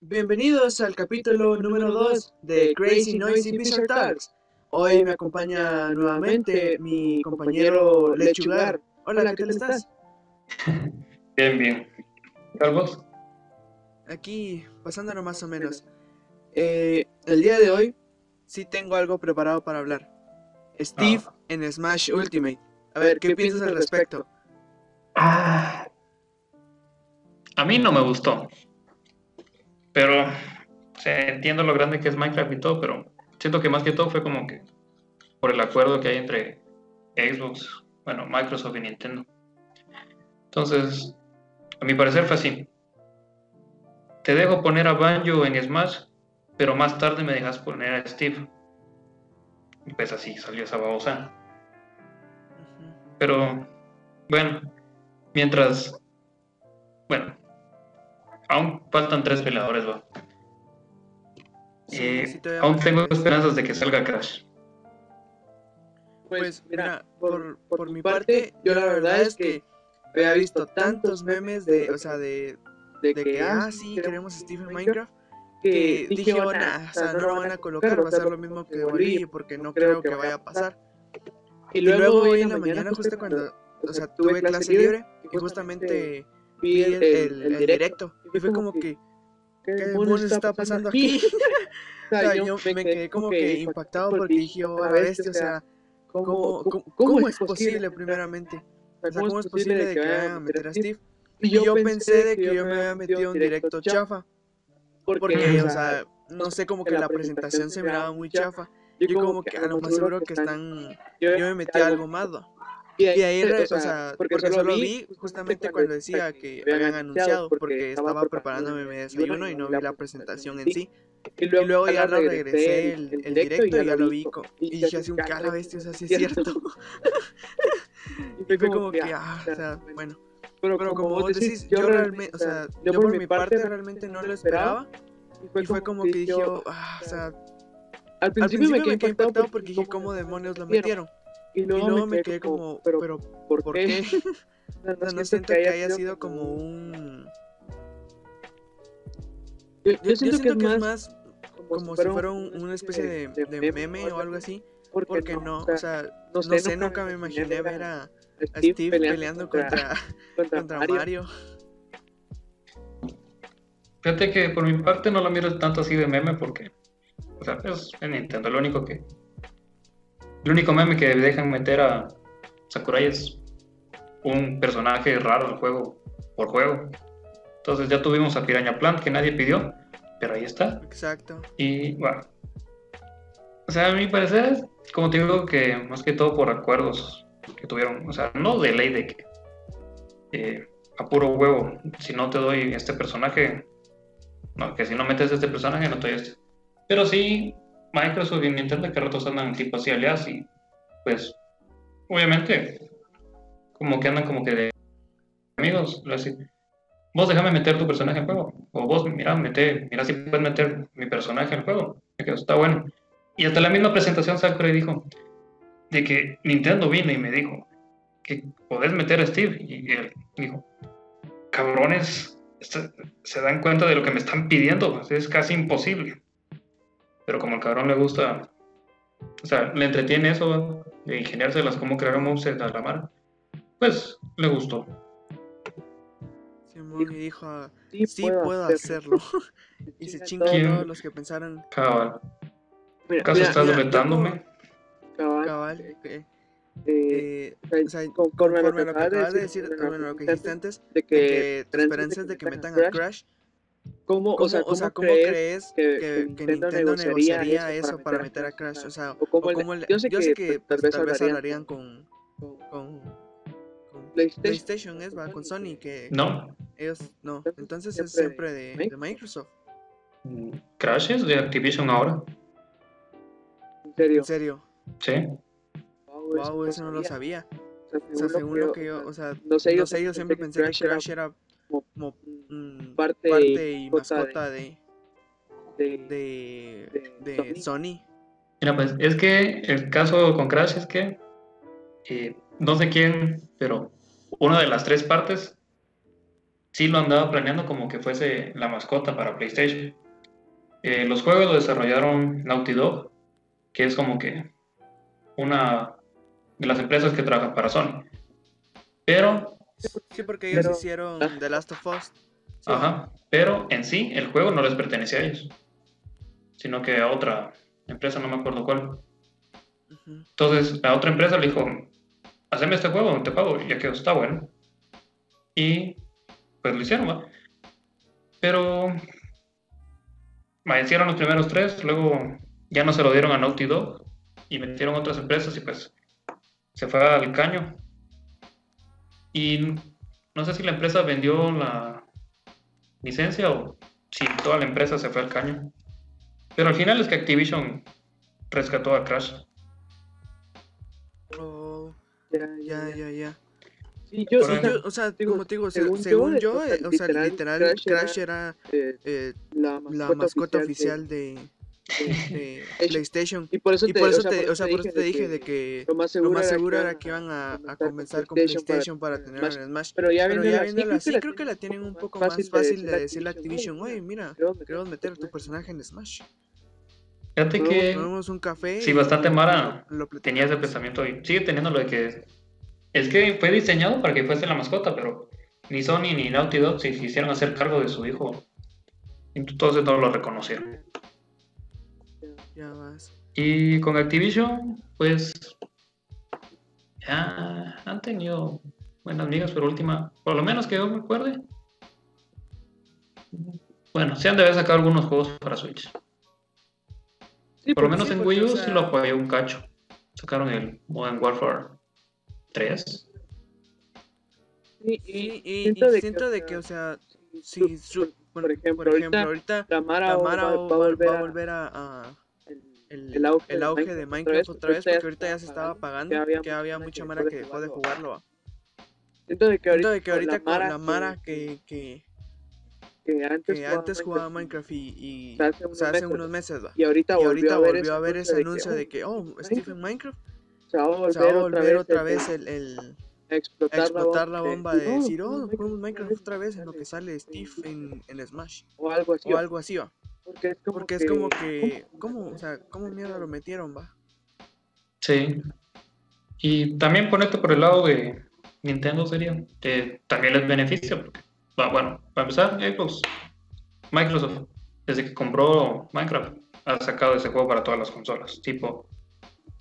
Bienvenidos al capítulo número 2 de Crazy Noisy Bizarre Talks. Hoy me acompaña nuevamente mi compañero Lechugar. Hola, ¿qué tal estás? Bien, bien. ¿Carlos? Aquí, pasándolo más o menos. Eh, el día de hoy sí tengo algo preparado para hablar. Steve Ah. en Smash Ultimate. A ver, ¿qué piensas al respecto? Ah. A mí no me gustó. Pero o sea, entiendo lo grande que es Minecraft y todo, pero siento que más que todo fue como que por el acuerdo que hay entre Xbox, bueno, Microsoft y Nintendo. Entonces, a mi parecer fue así. Te dejo poner a Banjo en Smash, pero más tarde me dejas poner a Steve. Y pues así salió esa babosa. Pero, bueno, mientras. Bueno, aún faltan tres peleadores, va. Sí, Eh, sí te aún tengo esperanzas de que salga Crash. Pues mira, por, por mi parte, yo la verdad es que había visto tantos memes de, o sea, de, de que, ah, sí, queremos a Steve en Minecraft, que dije, oh, nah, o sea, no lo van a colocar, va a ser lo mismo que Bolivia, porque no creo que vaya a pasar. Y luego hoy en la mañana, justo cuando, o sea, tuve clase libre, y justamente vi el, el- el directo, y fue como que, ¿qué demonios está pasando aquí? O sea, yo me quedé como que impactado porque dije, oh, a bestia, o sea, ¿cómo, cómo, cómo es posible primeramente? O sea, ¿cómo es posible de que vayan a meter a Steve? Y yo pensé de que yo me había metido en directo chafa, porque, o sea, no sé, como que la presentación se miraba muy chafa. Yo como que a lo más seguro que están, yo me metí a algo más, ¿no? Y de ahí, re- o sea, porque solo vi justamente cuando decía que habían anunciado, porque estaba preparándome mi desayuno y no vi la presentación en sí. Y luego ya lo regresé el, el directo y ya lo vi y dije así un cara bestia, o sea, sí es cierto. Y fue como que, ah, o sea, bueno. Pero como vos decís, yo realmente, o sea, yo por mi parte realmente no lo esperaba. Y fue como que dije, ah, o sea, al principio me quedé impactado porque dije, ¿cómo demonios lo metieron? Y luego me quedé como, pero ¿por qué? No siento que haya sido como un... Yo, Yo, yo siento que es más como si fuera un- una especie de, de meme o algo así, porque no, o sea, no sé, nunca me imaginé ver a, a Steve peleando contra, contra Mario. Fíjate que por mi parte no lo miro tanto así de meme porque, o sea, es en Nintendo. Lo único que. El único meme que dejan meter a Sakurai es un personaje raro del juego por juego. Entonces ya tuvimos a Piraña Plant que nadie pidió, pero ahí está. Exacto. Y bueno. O sea, a mi parecer es, como te digo, que más que todo por acuerdos que tuvieron. O sea, no de ley de que eh, a puro huevo, si no te doy este personaje, no, que si no metes este personaje, no te doy este. Pero sí, Microsoft y Nintendo que ratos andan tipo así aliados y pues, obviamente, como que andan como que de amigos, así. Vos déjame meter tu personaje en juego. O vos, mira, mete, mira si puedes meter mi personaje en juego. Quedo, está bueno. Y hasta la misma presentación Sakurai dijo de que Nintendo vino y me dijo que podés meter a Steve. Y él dijo, cabrones, se dan cuenta de lo que me están pidiendo. Es casi imposible. Pero como al cabrón le gusta, o sea, le entretiene eso de ingeniárselas, cómo crear un moveset a la mar, pues le gustó. Simón y dijo, Sí, sí puedo hacerlo. y se chingan ¿Quién? todos los que pensaron, Cabal. Mira, ¿Acaso mira, estás mira, retándome? cabal, cabal, que, eh, eh, o sea, conforme a conforme a lo que acabas de decir, bueno, bueno, lo que dijiste antes, de de que esperanza es de que metan a Crash, ¿cómo, ¿cómo, o sea, ¿cómo, ¿cómo crees, crees que- Nintendo Nintendo negociaría negociaría eso para meter a Crash? O sea, o cómo yo sé que, pues, tal vez tal vez hablarían con, con con, con PlayStation? PlayStation, es, va, con Sony, que No. ellos no. Entonces es Siempre de, Microsoft. Crash es de Activision ahora. En serio. En serio. Sí. Wow, Wow, eso no lo sabía. O sea, O sea, según lo que yo, o sea, no sé, no yo, sé, yo siempre pensé que Crash era como mm, parte parte y mascota de, de, de, de de Sony. Sony. Mira, pues es que el caso con Crash es que eh, no sé quién, pero una de las tres partes sí lo andaba planeando como que fuese la mascota para PlayStation. Eh, los juegos lo desarrollaron Naughty Dog, que es como que una de las empresas que trabaja para Sony. Pero, Sí, porque ellos Pero- hicieron ah. The Last of Us. Sí. ajá, pero en sí el juego no les pertenecía a ellos, sino que a otra empresa, no me acuerdo cuál. Entonces la otra empresa le dijo, haceme este juego, te pago, ya que está bueno. Y pues lo hicieron, ¿va? Pero va, hicieron los primeros tres, luego ya no se lo dieron a Naughty Dog y metieron otras empresas y pues se fue al caño. Y no sé si la empresa vendió la licencia o si toda la empresa se fue al caño. Pero al final es que Activision rescató a Crash. Oh, Ya, ya, ya, ya. Sí, yo, Por o Sí, sea, yo, o sea, digo, como te digo, se- según según, yo, yo, o sea, eh, o sea, literal, literal, Crash Crash, era- era, eh, eh, la la mascota, mascota oficial oficial de, Hecho. PlayStation. Y por eso Y te, por o eso sea, te, o sea, por eso te dije de que lo más lo seguro, más era, seguro que era que iban a, a comenzar con PlayStation para tener Smash. el Smash. Pero ya Pero viéndola ya viéndola así, creo que la tienen un poco más más fácil de decirle a Activision, oye, mira, queremos meter a tu personaje". en Smash. Fíjate que Tomamos un café. Sí, bastante Mara lo tenía ese pensamiento y sigue teniendo lo de que es que fue diseñado para que fuese la mascota, pero ni Sony ni Naughty Dog se quisieron hacer cargo de su hijo. Entonces no lo reconocieron. Y con Activision, pues ya han tenido buenas ligas, pero última, por lo menos que yo me acuerde. Bueno, se han de haber sacado algunos juegos para Switch. Sí, Por lo menos sí, en Wii U o sí lo apoyó un cacho. Sacaron el Modern Warfare 3. sí, Y, y y- y siento de siento que, de que, o sea, sí, si, su- por, por, ejemplo, por ejemplo, ahorita ahorita la Mara, va, va a volver, a, a, a el, auge, el auge de Minecraft otra vez, porque ahorita ya se estaba apagando, que había, mucha mara que dejó de jugarlo. Siento de que ahorita, de que ahorita con la que- Mara que, que, que antes, que antes jugaba Minecraft y, y o sea, hace o sea, unos hace meses, unos meses, ¿va? y ahorita Y ahorita volvió, volvió a ver ese anuncio de oh, que, oh, Stephen Minecraft se va a volver, se va a volver otra vez el, explotar, la bomba de oh, decir, oh, Minecraft jugamos Minecraft otra vez en lo que sale Steve en, en Smash. o algo así, O algo así, va. Porque es como Porque es como que, ¿cómo? O sea, ¿cómo mierda lo metieron, va? Sí. Y también ponerte por el lado de Nintendo sería, que también les beneficia, porque, va, bueno, para empezar, Xbox, Microsoft, desde que compró Minecraft, ha sacado ese juego para todas las consolas, tipo,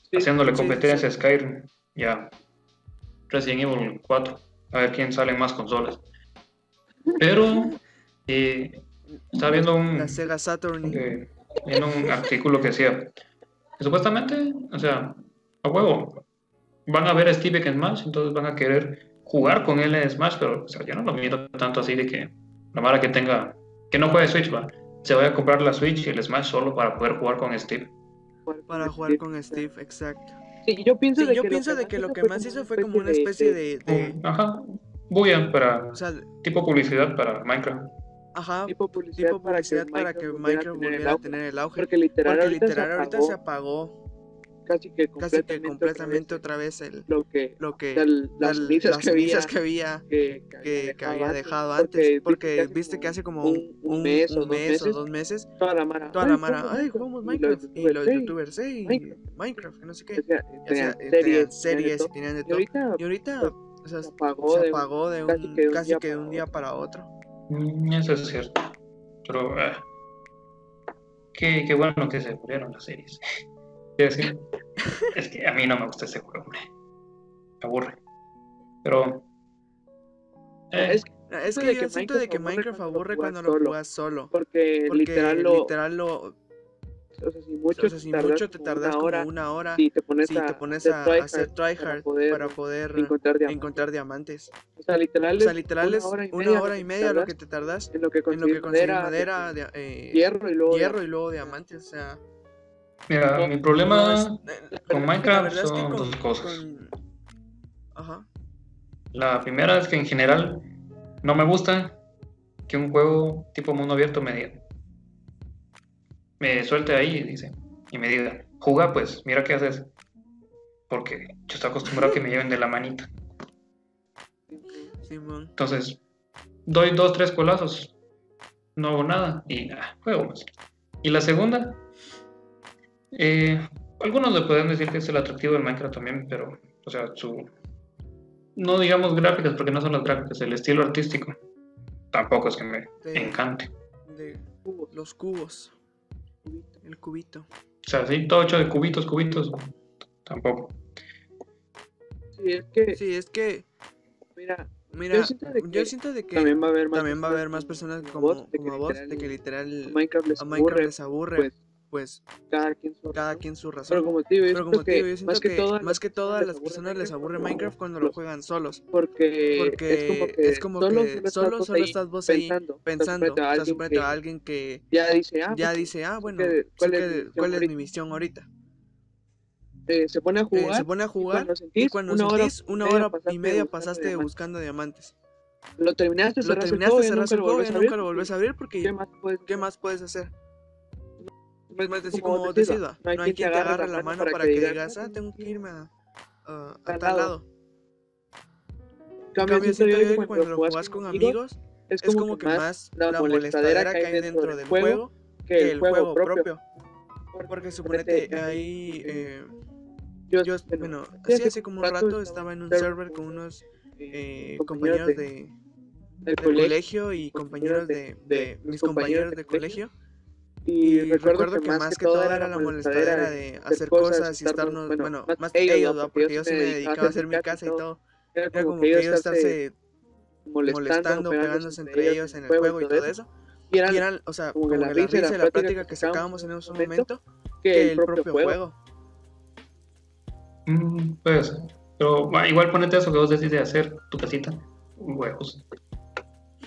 Sí, haciéndole sí, competencia a Skyrim, ya, Resident Evil 4, a ver quién sale en más consolas. Pero, eh, estaba viendo un, La Sega Saturn. viendo un artículo que decía que supuestamente, o sea, a huevo, van a ver a Steve en Smash, entonces van a querer jugar con él en Smash, pero o sea, yo no lo miro tanto así de que la mara que tenga, que no juegue Switch, va, se vaya a comprar la Switch y el Smash solo para poder jugar con Steve. Para jugar con Steve, exacto. Sí, yo pienso, Sí, de, yo que pienso lo de que lo que fue más hizo fue como una especie de, de- Ajá, bulla para, o sea, tipo publicidad para Minecraft. Ajá, tipo publicidad, tipo publicidad para que Minecraft volviera a tener el auge. Porque literal, Porque ahorita, se ahorita apagó se apagó casi que casi que completamente, otra vez otra vez el, lo que lo o que sea, el- las las que había que había que, que, que había dejado antes. Porque viste que hace como un, un mes, o, dos meses toda la mara toda "Ay, la mara, ay, jugamos Y Minecraft. Y los "Hey, youtubers, hey, Minecraft". No sé qué. Y tenían series, series y tenían de todo. Y ahorita, o sea, se apagó, se de, apagó de casi un, que de un casi día que de un día para otro. Mm, Eso es cierto. Pero eh, qué, qué bueno que se murieron las series. Decir, es que a mí no me gusta ese juego, hombre. Me aburre. Pero. eh, Es Ah, Es Eso que de yo que siento de que Minecraft Minecraft aburre cuando lo juegas solo. porque, Porque literal lo, literal lo, o sea, si mucho, o sea, si mucho te tardas una hora como una hora y te pones si a te pones hacer a tryhard hacer tryhard para poder para poder encontrar diamantes. encontrar diamantes. O sea, literal, O sea, es literal es una hora y media lo que te tardas en lo que en lo conseguir que conseguir madera, madera, dia- eh, hierro y luego hierro y luego diamantes. O sea, mira, no, mi problema no es- eh, con Minecraft verdad es que son con- dos cosas. con- Ajá. La primera es que en general no me gusta que un juego tipo mundo abierto me diga. Me suelte ahí y dice, y me diga, juga pues, mira qué haces. Porque yo estoy acostumbrado a que me lleven de la manita. Entonces, doy dos, tres colazos, no hago nada y ah, juego más. Y la segunda, eh, algunos le pueden decir que es el atractivo del Minecraft también, pero, o sea, su. No digamos gráficas, porque no son las gráficas, el estilo artístico tampoco es que me De- encante. De los cubos. El cubito. O sea, sí, todo hecho de cubitos, cubitos, tampoco. Sí, es que, Sí, es que, mira, mira, Yo siento de yo que siento de que también va a haber más también va a haber más personas como, como a vos, de que literal Minecraft les a Minecraft aburre, les aburre, pues, pues cada quien su cada razón. quien su Pero razón. como te digo, yo Pero como te digo, yo siento más que, que todas más que todas las personas les aburre Minecraft cuando lo juegan solos. porque, Porque es como que, solo, solo, solo estás vos ahí pensando, pensando. Estás frente a Estás alguien frente que a alguien que ya dice, ah, ya pues, dice, ah, bueno, ¿cuál es mi misión ¿cuál es mi ahorita? misión ahorita? eh, se pone a Eh, jugar, se pone a jugar cuando sentís, y cuando una hora sentís una y hora y media pasaste diamantes. buscando diamantes. lo terminaste, Lo terminaste, cerraste el nunca lo juego y nunca abrir, lo volvés a abrir porque ¿Qué más puedes ¿qué más puedes hacer? Pues, Más decir como como va, no hay quien te agarre la mano para que digas, ah, tengo que irme a, a- a Tal lado. cambio, cambio, siento yo que que cuando lo jugás con amigos es es como que más la molestadera que hay dentro del juego que el juego propio. Porque suponete ahí, eh, yo, yo, bueno, sí, hace como un rato estaba en un server con unos eh, compañeros de, del colegio y compañeros de, de mis compañeros de colegio. Y, Y recuerdo que más que todo era la molestadera de hacer cosas y estarnos, bueno, más ellos, ¿va? porque yo sí me dedicaba a hacer mi casa y todo. Era como que ellos estarse molestando, pegándose entre ellos en el juego y todo eso. Y Y eran o sea, como como que la que la risa y la la plática plática que que sacábamos en ese momento que el propio juego. Mm, puede ser. Pero ah, igual ponete eso que vos decís de hacer tu casita, huevos.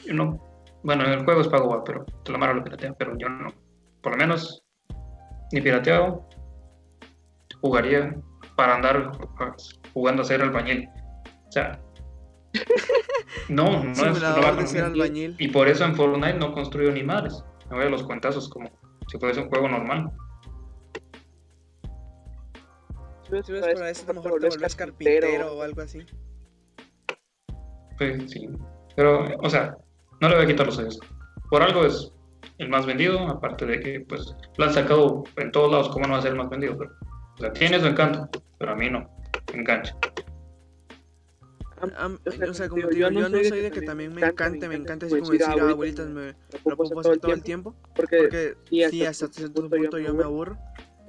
Yo no. Bueno, en el juego es pago, pero te lo maro lo piratea, pero yo no. Por lo menos, ni pirateado, jugaría para andar ah, jugando a ser albañil. O sea, no, no es no va ser albañil. Y por eso en Fortnite no construyo ni madres. Me voy a los cuentazos como si fuese un juego normal. Si ves por ahí, a lo mejor te volvés carpintero o algo así. Pues sí. Pero, o sea, no le voy a quitar los sellos. Por algo es el más vendido, aparte de que pues lo han sacado en todos lados, ¿cómo no va a ser el más vendido? Pero, o sea, tiene su encanto, pero a mí no. Me engancha. O sea, o sea, como digo, yo no soy de que también me encante, me encanta así como decir, ah, abuelitas, me la puedo pasar todo el tiempo. Porque, Porque sí, sí, hasta cierto punto yo me aburro.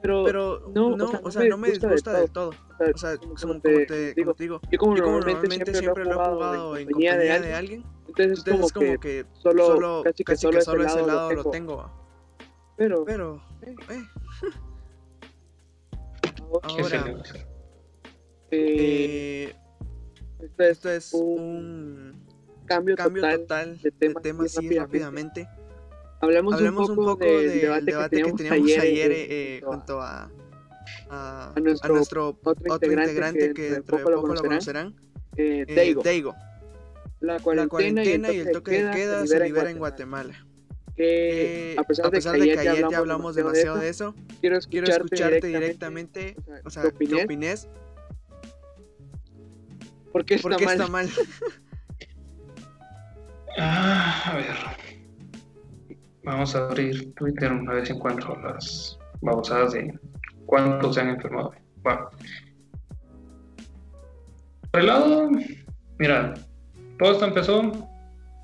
pero, Pero no, no, o sea, no me disgusta del todo. O sea, como, te, digo, yo como, normalmente, siempre lo he jugado en compañía de alguien, entonces es entonces como, es como que, que solo, solo, casi que casi solo que ese solo ese lado lado lo lo tengo. pero, Pero, eh, ¿Qué se ahora, eh, eh, esto es esto es un cambio, cambio total, total de de tema así rápidamente. rápidamente. Hablemos, Hablemos un poco, del debate, que teníamos ayer, eh, junto a, a, a a nuestro otro integrante que dentro de de poco poco lo lo conocerán, eh, eh, Daigo. Daigo. La La cuarentena, y el toque de queda se libera en Guatemala. Guatemala. Que, Eh, a pesar, de que ayer ya hablamos demasiado demasiado de de eso, quiero quiero escucharte, directamente, directamente, o sea, o sea, ¿qué ¿qué opines? opines? ¿Por qué está ¿Por qué mal? está mal? Ah, a ver. Vamos a abrir Twitter a ver si encuentro las babosadas de cuántos se han enfermado. Va. Por el lado, mira, todo esto empezó,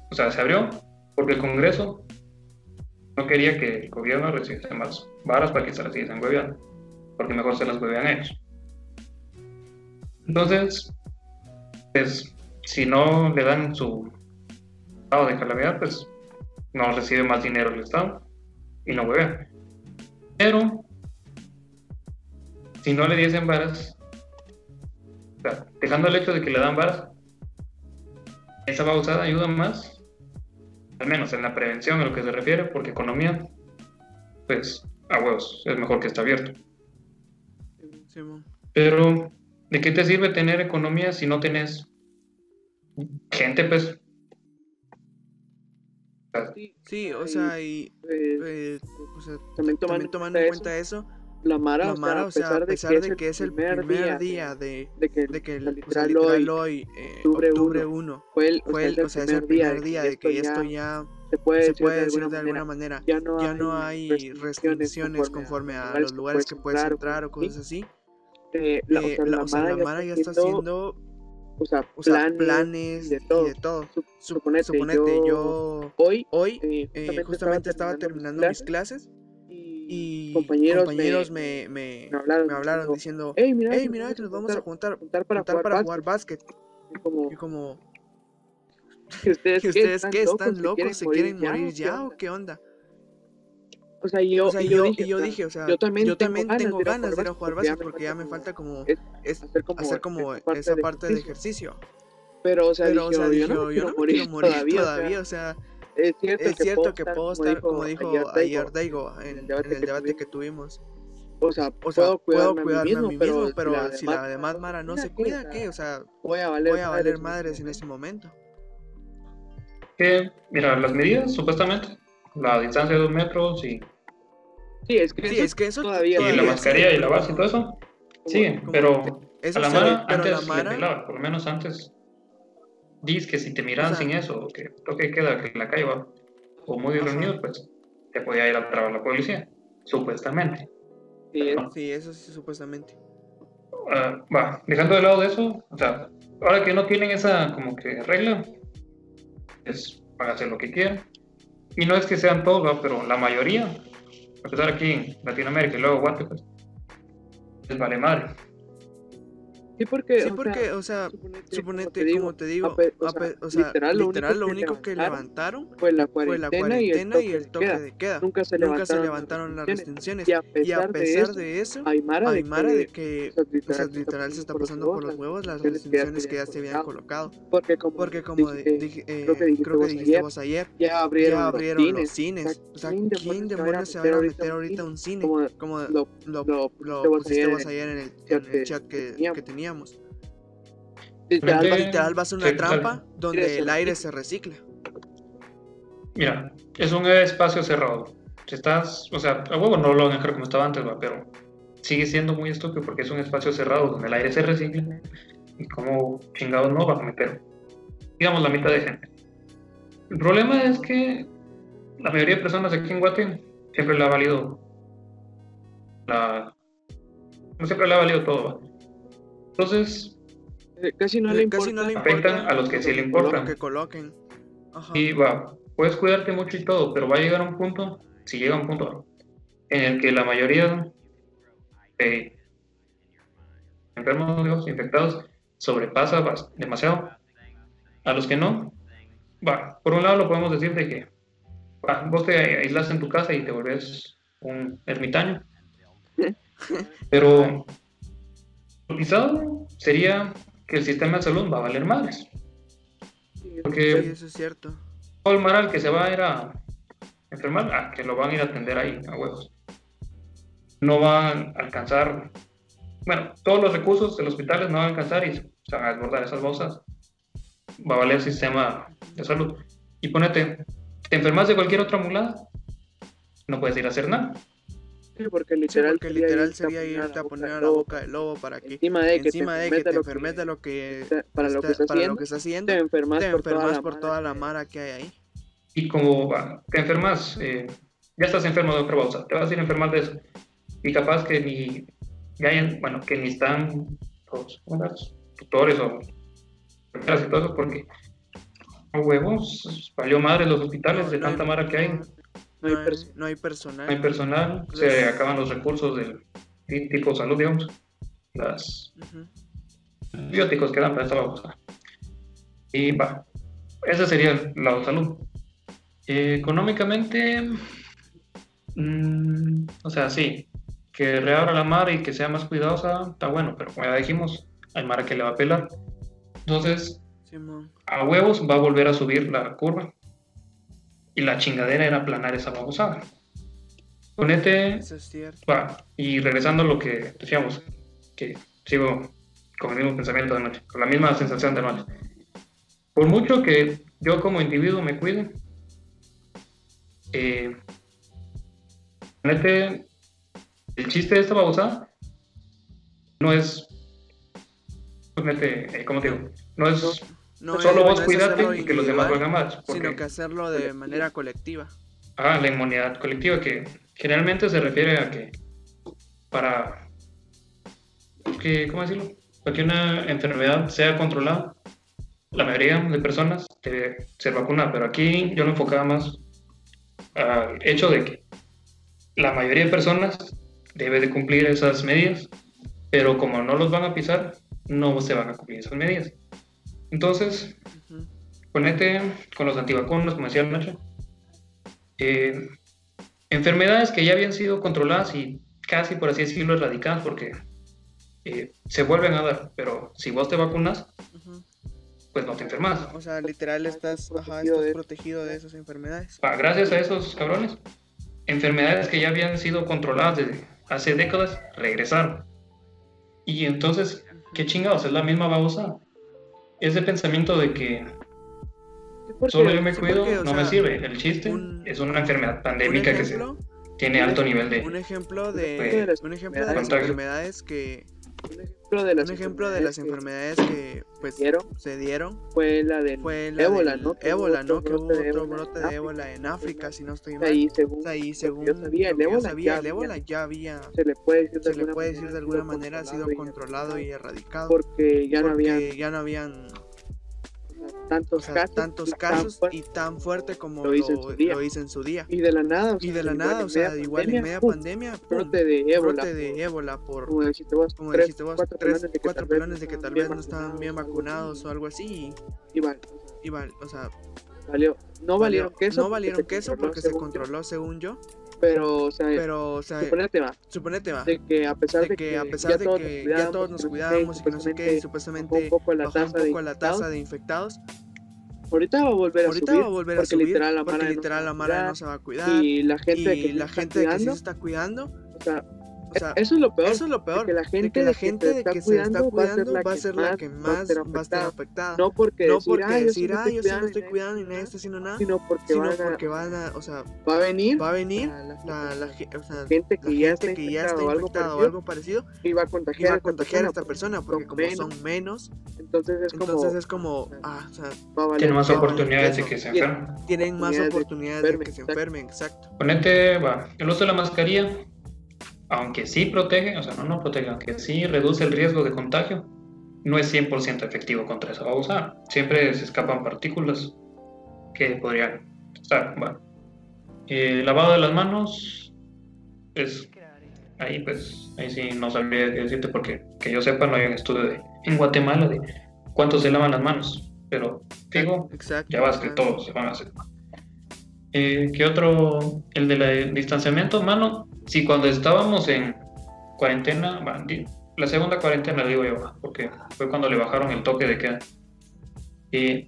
o sea, se abrió porque el Congreso no quería que el gobierno recibiese más varas para que se las siguiesen hueveando, porque mejor se las huevean ellos. Entonces, pues, si no le dan su estado de calamidad, pues no recibe más dinero el Estado y no huevea. Pero, si no le diesen varas, o sea, dejando el hecho de que le dan varas, esa bausada ayuda más, al menos en la prevención a lo que se refiere, porque economía, pues a huevos, es mejor que está abierto. Pero, ¿de qué te sirve tener economía si no tienes gente, pues? Sí, Sí, o y, sea, y eh, o sea, también tomando, también tomando en cuenta eso, la Mara, La o sea, Mara, a o sea, pesar, a pesar de que es el primer día de, de que, de que el, o sea, literal literal hoy eh, octubre octubre uno, 1, fue el, fue el, o sea, es el primer día de que esto ya se puede se decir, puede de, decir alguna de alguna manera, manera, ya no ya no hay restricciones conforme a los lugares que puedes entrar o cosas así. Eh, la, Eh, o sea, la, la, o sea, Mara la Mara ya está haciendo, o sea, planes, planes y de y todo. de todo. Sup- Sup- suponete, Suponete, yo, yo hoy hoy eh, eh, justamente estaba terminando mis clases y, compañeros, compañeros me, me, me, hablaron, me hablaron diciendo, hey, mira, hey, mira que nos vamos a juntar, juntar para juntar jugar, para básquet". jugar básquet. Y como, Y como, ¿que ustedes, ¿que ustedes qué? ¿Están ¿Se locos? ¿Se quieren morir ya o qué onda? O sea, yo, O sea, y yo, dije, yo o sea, dije, o sea, yo también yo también tengo ganas de ir a jugar básquet porque ya me falta como es- hacer como, hacer como esa parte esa de parte de ejercicio. ejercicio. Pero, o sea, Pero, o dije, sea, yo no me yo quiero no me morir quiero morir todavía, o sea, es cierto, es cierto que puedo estar, como ayer dijo ayer Daigo, en el debate en el que debate que tuvimos. o sea, O sea, puedo puedo cuidarme, cuidarme a mí mismo, pero, pero si la demás Mara no se cuida, ¿qué? O sea, voy a valer, voy a valer madres madres en ese momento. Que, mira, las medidas, supuestamente, la distancia de dos metros y, Sí, es que Sí, eso es que eso todavía- y la mascarilla y la base y todo eso, como- como- pero Eso a la sí, Mara pero antes la le Mara, por lo menos antes. Dices que si te O sea- sin eso, que toque queda que en la calle va, o muy Ajá. reunidos, pues te podía ir a trabar la policía, supuestamente. sí, ¿no? sí, eso sí, supuestamente. Ah, va, dejando de lado eso, o sea, ahora que no tienen esa como que regla, es para hacer lo que quieran. Y no es que sean todos, ¿va? pero la mayoría, a pesar aquí en Latinoamérica y luego Guate, pues, les vale madre. Sí, porque, Sí, porque, o sea, suponete, suponete, como te digo, ape- o pe- o sea, literal, literal, lo lo único único que que levantaron fue la fue la cuarentena, cuarentena y el toque de queda. Nunca se Nunca se levantaron, levantaron las restricciones. Y a Y a pesar, pesar de de eso, eso, Aymara, hay Mara de que, o sea, literal se está pasando por los huevos las restricciones que ya se habían colocado. Porque como, Porque como dije, de- dije, eh, creo que dijiste que vos dijiste ayer, vos ayer, ya abrieron, ya abrieron los los cines. O sea, ¿quién ¿quién demonios se va a meter ahorita a un cine? Como Como lo, lo, lo lo pusiste vos ayer en el, chat que el que, teníamos. literal, va- Literal va a ser una Sí, trampa donde el aire se recicla. Mira, es un espacio cerrado. Si estás, o sea, a huevo no lo van a dejar como estaba antes, ¿va? pero sigue siendo muy estúpido porque es un espacio cerrado donde el aire se recicla y como chingados no van a meter, digamos, la mitad de gente. El problema es que la mayoría de personas aquí en Guate siempre le ha valido la... No siempre le ha valido todo, ¿va? Entonces, eh, casi no Eh, le importa. casi no le Afectan importa a los que sí le importan. que coloquen. Ajá. Y va, puedes cuidarte mucho y todo, pero va a llegar un punto, si llega un punto, en el que la mayoría de enfermos digamos, infectados sobrepasa demasiado. A los que no, va, por un lado lo podemos decir de que va, vos te aislas en tu casa y te volvés un ermitaño. Pero pisado sería que el sistema de salud va a valer madres. Porque Sí, eso es cierto. todo el maral que se va a ir a enfermar, ah, que lo van a ir a atender ahí, a huevos. No van a alcanzar, bueno, todos los recursos de los hospitales no van a alcanzar y se van a desbordar esas bolsas. Va a valer el sistema de salud. Y ponete, te enfermas de cualquier otra mulada, no puedes ir a hacer nada. Sí, porque Sí, literal, porque literal sería irte a poner a la boca del lobo para que encima de que encima te de que te enfermes de lo que está- para lo que está- para haciendo, lo que estás haciendo, te enfermas, te por, toda enfermas la por mara. toda la mara que hay ahí. Y como te enfermas, eh, ya estás enfermo de otra bolsa, te vas a ir a enfermar de eso. Y capaz que ni, ya hayan- bueno, que ni están los tutores o enfermeras y todo eso, porque a huevos, valió madre los hospitales de tanta mara que hay, No No hay no hay personal. no hay personal, se acaban los recursos del ti- tipo de salud, digamos, los Ujú. bióticos que dan para esta babosa. Y va, ese sería el lado de salud. Eh, económicamente, mm, o sea, sí, que reabra la mar y que sea más cuidadosa, está bueno, pero como ya dijimos, hay mar que le va a pelar. Entonces, a huevos va a volver a subir la curva. Y la chingadera era aplanar esa babosada. Ponete Eso es cierto. Y regresando a lo que decíamos, que sigo con el mismo pensamiento de noche, con la misma sensación de noche. Por mucho que yo como individuo me cuide, eh, neta, el el chiste de esta babosada no es. Ponete, eh, ¿cómo te digo? No es No solo es- vos no cuídate y que los demás jueguen más. Porque, Sino que hacerlo de manera colectiva. ah, la inmunidad colectiva, que generalmente se refiere a que para que, ¿cómo decirlo? Para que una enfermedad sea controlada, la mayoría de personas debe ser vacunada, pero aquí yo lo enfocaba más al hecho de que la mayoría de personas debe de cumplir esas medidas, pero como no los van a pisar, no se van a cumplir esas medidas. Entonces, Ujú. ponete con los antivacunas, como decía Nacho, eh, enfermedades que ya habían sido controladas y casi, por así decirlo, erradicadas porque eh, se vuelven a dar, pero si vos te vacunas, pues no te enfermas. O sea, literal estás, ajá, protegido estás de- protegido de esas enfermedades. Pa- Gracias a esos cabrones, enfermedades que ya habían sido controladas desde hace décadas regresaron. Y entonces, ¿qué chingados? Es la misma babosa. Ese pensamiento de que porque- solo yo me sí, cuido porque, no sea, me sirve. El chiste un- es una enfermedad Un pandémica que se ejemplo, tiene alto nivel un de... ejemplo de de, un ejemplo de las enfermedades que, un ejemplo de las un ejemplo de las enfermedades que, pues, dieron se dieron fue la fue la ébola, del ¿no? Que ébola, ¿no? Que hubo de otro brote de ébola en África, si no estoy mal. ahí según O sea, ahí según yo sabía, el ébola sabía, ya el ébola ya había, se le puede decir de alguna puede decir de alguna manera, ha sido controlado y erradicado. porque ya no porque había ya no habían tantos o sea, casos tantos y tan casos fuertes. y tan fuerte como lo día. lo hice en su día. y de la nada o Y sea, de la igual nada, en o sea, media igual en media ¡pum! pandemia, brote de ébola brote de ébola por, como dijiste vos como tres, dijiste vos, cuatro tres, pelones de que cuatro tal vez pelones de que tal vez no estaban bien vacunados o algo así y, y vale, y o sea, valió no valieron queso no valieron queso porque se controló según yo, pero o sea pero o sea, suponete va. suponete va, de que a pesar de que a pesar de todos que ya todos nos cuidábamos y que no sé qué, y supuestamente bajó un poco la tasa de poco la tasa infectados, de infectados, ahorita va a volver a ahorita subir va a volver a porque subir literal la porque mara no literal se la va a cuidar, no se va a cuidar y la gente y que la se está gente que sí se está cuidando, o sea, o sea, eso es lo peor eso es lo de peor, que la de gente que la de gente se de está que se está cuidando va a ser la que más más va a estar afectada. afectada. no porque No decir, porque "Ah, yo sí decir, me ah, estoy yo sí me cuidando estoy y cuidando y nadie nadie está haciendo nada, sino porque sino van a, porque van a, o sea, va a venir va a venir la, la- o sea, gente que la ya gente está que ya está infectada o algo parecido y va a contagiar, va a esta contagiar a esta persona, porque como menos, son menos, entonces es entonces como es como, ah, o sea, va a valer Tiene más a oportunidades de que se enfermen. tienen más oportunidades de que de se exacto. enfermen, exacto. Ponete, va, el uso de la mascarilla, aunque sí protege, o sea, no, no protege, aunque sí reduce el riesgo de contagio, no es 100% efectivo contra esa babosa. Siempre se escapan partículas que podrían estar, bueno. Eh, lavado de las manos, es ahí pues, ahí sí no sabría decirte porque que yo sepa no hay un estudio de, en Guatemala de cuánto se lavan las manos, pero Exacto. ya vas que todos se van a hacer. Eh, ¿Qué otro? El del distanciamiento, mano. Si cuando estábamos en cuarentena, la segunda cuarentena digo yo, porque fue cuando le bajaron el toque de queda. Y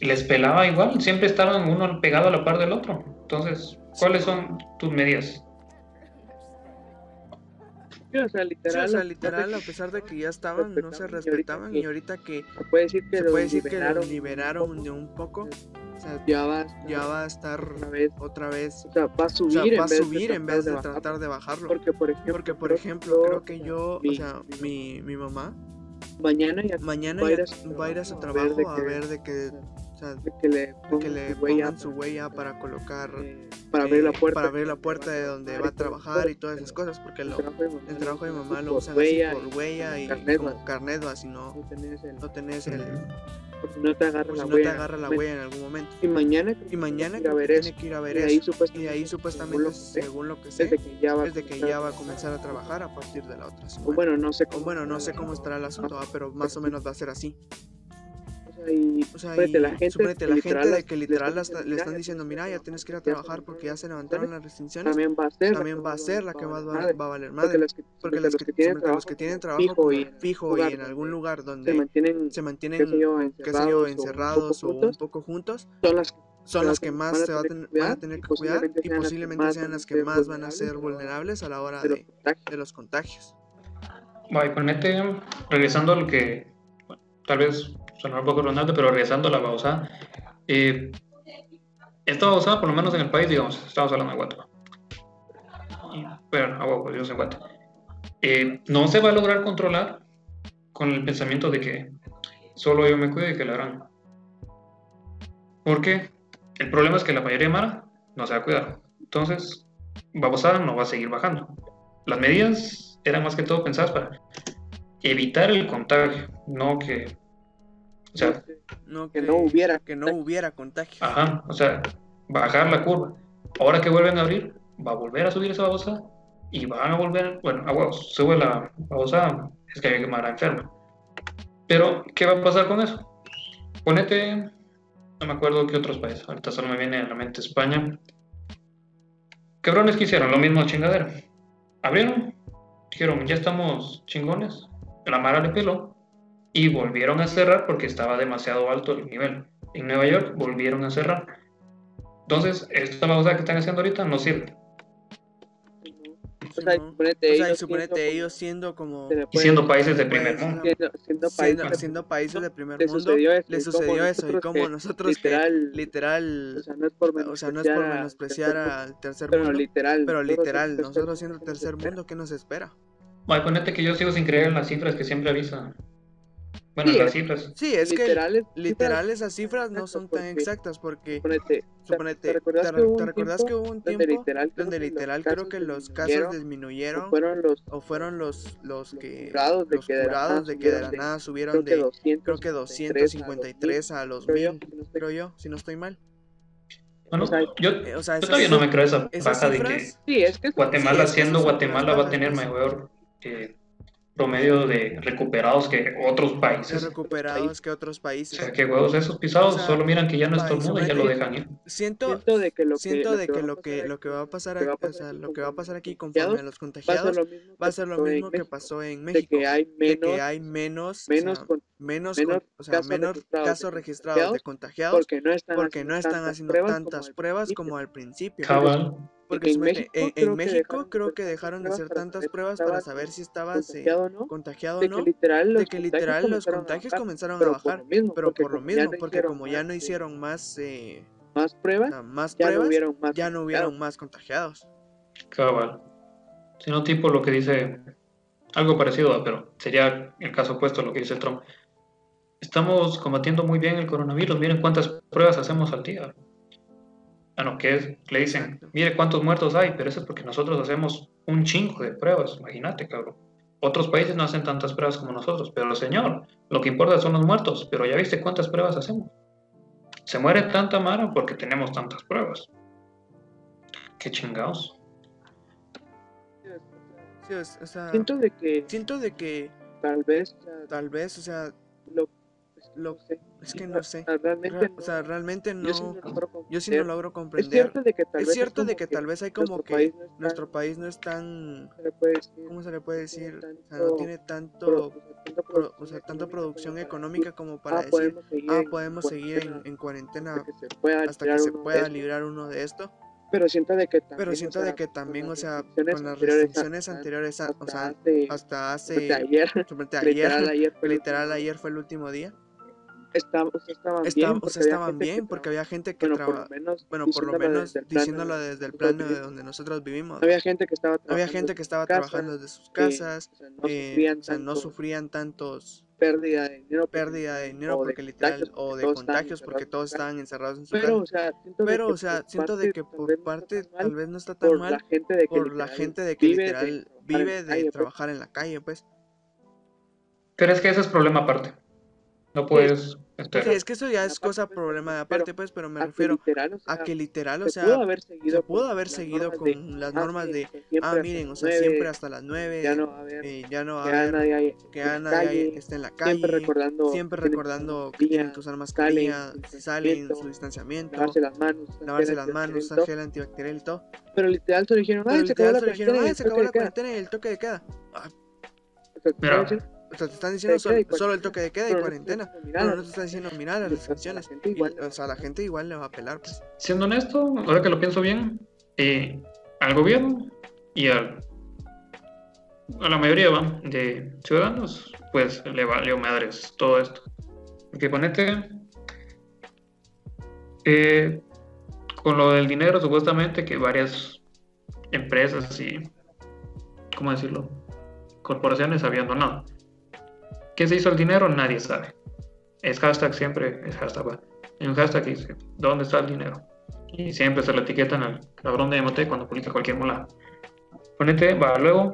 les pelaba igual, siempre estaban uno pegado a la par del otro. Entonces, ¿cuáles son tus medidas? Sí, o sea, Sí, literal, o sea, literal, a pesar de que ya estaban, no se respetaban y ahorita que se puede decir que puede decir que liberaron, los liberaron de un poco, o sea, ya va, ya va a estar una vez, otra vez, o sea, va a o subir, sea, en va a vez subir en vez de tratar de tratar de bajarlo. Porque, por ejemplo, Porque, por creo ejemplo, que creo que yo, o mi- sea, mi, mi mamá, mañana ya mañana va a ir a su trabajo a ver de trabajo a que- ver de que, o sea, de que le pongan que le su huella pongan su huella para colocar, eh, para abrir la eh, puerta para abrir la puerta de donde va a trabajar y todas esas cosas, porque el lo, trabajo de mamá, el trabajo de mamá lo usan así por huella y como carnet, o así no, no tenés el- porque no te agarra la no huella te agarra la huella en algún momento. y mañana Y mañana que tiene eso que ir a ver y ahí eso. supuestamente Y ahí según supuestamente, lo que sé, según lo que sé, desde que ya va a es de que comenzar ya va a comenzar a trabajar a partir de la otra o semana. bueno no sé O cómo bueno, no sé cómo estará el asunto, ah, pero más o menos va a ser así. O sea, y O sea, Suponete, y la gente que la literal gente de las- que le literal están las- le están "Mira, diciendo, mira, ya tienes que ir a se trabajar porque ya se restricciones, levantaron las restricciones, también va a ser la también que va a ser la que más va, madre, va a valer porque madre. los que, Porque porque los los que, que tienen trabajo los que tienen trabajo y fijo lugar y en algún donde lugar se donde mantienen se qué mantienen, sé yo qué sé yo, encerrados, encerrados o o un juntos poco juntos, son las son las que más se va a tener ten- van a tener y que cuidar y posiblemente sean las que más van a ser vulnerables a la hora de los de, los contagios. Va, y ponete, regresando a lo que bueno, tal vez sonó un poco redundante, pero regresando a la babosa, eh, esta babosa, por lo menos en el país, digamos, estamos hablando de Guatemala. Y Bueno, a huevo, Dios en guante. Eh, no se va a lograr controlar con el pensamiento de que solo yo me cuido y que la harán. Porque el problema es que la mayoría de Mara no se va a cuidar. Entonces, babosada no va a seguir bajando. Las medidas eran más que todo pensadas para evitar el contagio, no que. O sea, No, que no hubiera que no contagio. hubiera contagio. ajá, o sea, bajar la curva. Ahora que vuelven a abrir, va a volver a subir esa babosa y van a volver, bueno, a huevos, sube la babosa, es que hay que Mara enferma. Pero, ¿qué va a pasar con eso? Ponete, no me acuerdo qué otros países, ahorita solo me viene a la mente España. Cabrones que hicieron lo mismo chingadera. Abrieron, dijeron, ya estamos chingones, la Mara le peló y volvieron a cerrar porque estaba demasiado alto el nivel. En Nueva York volvieron a cerrar. Entonces, esta babosa que están haciendo ahorita no sirve. O sea, suponete O sea, ellos suponete siendo- ellos siendo como Y siendo países de Pues, primer mundo. siendo, siendo siendo, países siendo países de primer le mundo, sucedió eso, le y sucedió eso y como nosotros que literal, literal, o sea, no es por o sea, no es por menospreciar a- menospreciar al tercer pero mundo, literal, pero literal, nosotros siendo mundo, ¿qué nos tercer mundo, ¿qué nos espera? Ay, ponete que yo sigo sin creer en las cifras que siempre avisan. Bueno, Sí, las es- cifras. Sí, es que literales, literal. esas cifras no son tan porque- exactas porque Suponete, suponete, ¿te recuerdas ¿te, que hubo te un tiempo que hubo un donde literal, creo donde que los literal creo casos que los casos disminuyeron, o fueron los, o fueron los los que jurados de los que de jurados que de la subieron de- nada subieron creo que de 253 creo que 253 a los creo yo, 1000 si no estoy- creo yo si no estoy mal. Bueno, o sea, yo, Eh, o sea yo esas, todavía no me creo esa baja de que cifras Sí, es que Guatemala, Sí, es que siendo Guatemala, va a tener mayor eh, promedio de recuperados que otros de países. recuperados que otros O países sea, que huevos esos pisados O sea, solo miran que ya no pa- estornuda y ya lo dejan ir. siento siento de que lo que siento de que va a lo pasar que aquí- lo que va a pasar lo que va a aquí, o pasar sea, lo que va a pasar aquí conforme a los va a ser contagiados lo mismo va a que ser lo pasó en mismo que México, pasó en de México que hay de menos que hay menos o menos con- menos, con- o sea, casos menos registrados de casos registrados de contagiados contagiados porque no están porque no están tantas haciendo pruebas tantas como al pruebas principio. como al principio. Cabal. Porque en México en, creo en que México dejaron de creo hacer que dejaron de pruebas hacer para tantas pruebas para saber si estabas eh, contagiado o no, de no, que literal los de que literal los comenzaron a contagios bajar, comenzaron a pero por bajar, lo mismo, pero porque por lo como ya mismo, no porque hicieron como ya más, no eh, hicieron más, eh, más pruebas, más ya no hubieron más ya no contagiados. hubieron más contagiados. Cabal. Sino tipo lo que dice algo parecido, pero sería el caso opuesto a lo que dice Trump. Estamos combatiendo muy bien el coronavirus, miren cuántas pruebas hacemos al día. Ah, no, que es, le dicen, mire cuántos muertos hay, pero eso es porque nosotros hacemos un chingo de pruebas, imagínate, cabrón. Otros países no hacen tantas pruebas como nosotros, pero señor, lo que importa son los muertos, pero ya viste cuántas pruebas hacemos. Se muere tanta mara porque tenemos tantas pruebas. Qué chingados. Sí, o s- o sea, Siento de que siento de que tal vez, tal vez, o sea, lo, Lo- es que no sé. o sea, realmente o sea, realmente no, yo sí no yo sí no comprender. logro Es comprender. cierto de que tal Es vez cierto de que tal vez hay como que país no es tan- nuestro país no es tan, se decir, ¿cómo se le puede decir? O sea, no tanto tiene tanto, o pro- o producción sea, tanta económica producción como para económica como para ah, decir, podemos seguir ah, en podemos seguir en, cuarentena en cuarentena hasta que se pueda hasta librar se uno de pueda esto. librar uno de esto. Pero siento de que también, Pero o siento sea, de que también, o sea, con las restricciones anteriores, a- o hasta sea, hace, hasta hace, ayer, ayer, literal ayer fue el último día. Estaban, o sea, estaban Estaban, bien, o porque sea, había estaban gente que bien porque había gente que bueno, por traba- lo menos, bueno, por lo diciéndolo menos desde el plano diciéndolo de desde el plano de donde nosotros vivimos. había gente que estaba Había trabajando gente que estaba trabajando desde sus que, casas, o sea, no eh, sufrían o sea, no tanto sufrían tantos pérdida de dinero, porque- pérdida de dinero o de porque literal contagios, o porque de todos estaban contagios porque encerrados en todos estaban encerrados en su Pero, casa. o sea, siento de Pero, que o sea, por siento parte de que tal por vez no está parte tan mal tal vez no está tan por la mal gente de que por la literal gente de que vive de literal trabajar en vive la de calle, pues. trabajar en la calle, pues. Pero es que ese es problema aparte. No puedes Sí, esperar. es que eso ya es Aparte, cosa pues, problema de pero aparte, pues, pero me a que refiero literal, o sea, a que literal, o se sea, pudo haber seguido se pudo con haber las seguido normas de, con las ah, normas de, siempre ah, miren, o las sea, nueve, siempre hasta las 9, ya no va a haber, eh, ya no va a que haber, nadie hay que la nadie calle, esté en la siempre calle, recordando, siempre tienen que recordando que tienen que usar salen, mascarilla, salen, su distanciamiento, lavarse las manos, usar lavarse las manos, usar todo. gel antibacterial y todo. pero literal solo dijeron, Pero ay, se acabó literal la cuarentena ah, se toque acabó de la queda. cuarentena y el toque de queda. Ah, O sea, te están diciendo solo, el toque de queda y pero cuarentena. Pero no te están diciendo, mira las restricciones. gente Y, igual o sea, la gente igual le va a pelar, pues. Siendo honesto, ahora que lo pienso bien, eh, al gobierno y al, a la mayoría ¿va? de ciudadanos, pues le valió madres todo esto. Porque ponete, eh, con lo del dinero, supuestamente que varias empresas y ¿cómo decirlo? Corporaciones habían donado. ¿Qué se hizo el dinero? Nadie sabe. Es hashtag siempre, es hashtag. va. Hay un hashtag que dice, ¿dónde está el dinero? Y siempre se lo etiquetan al cabrón de MT cuando publica cualquier mola. Ponete, va, luego.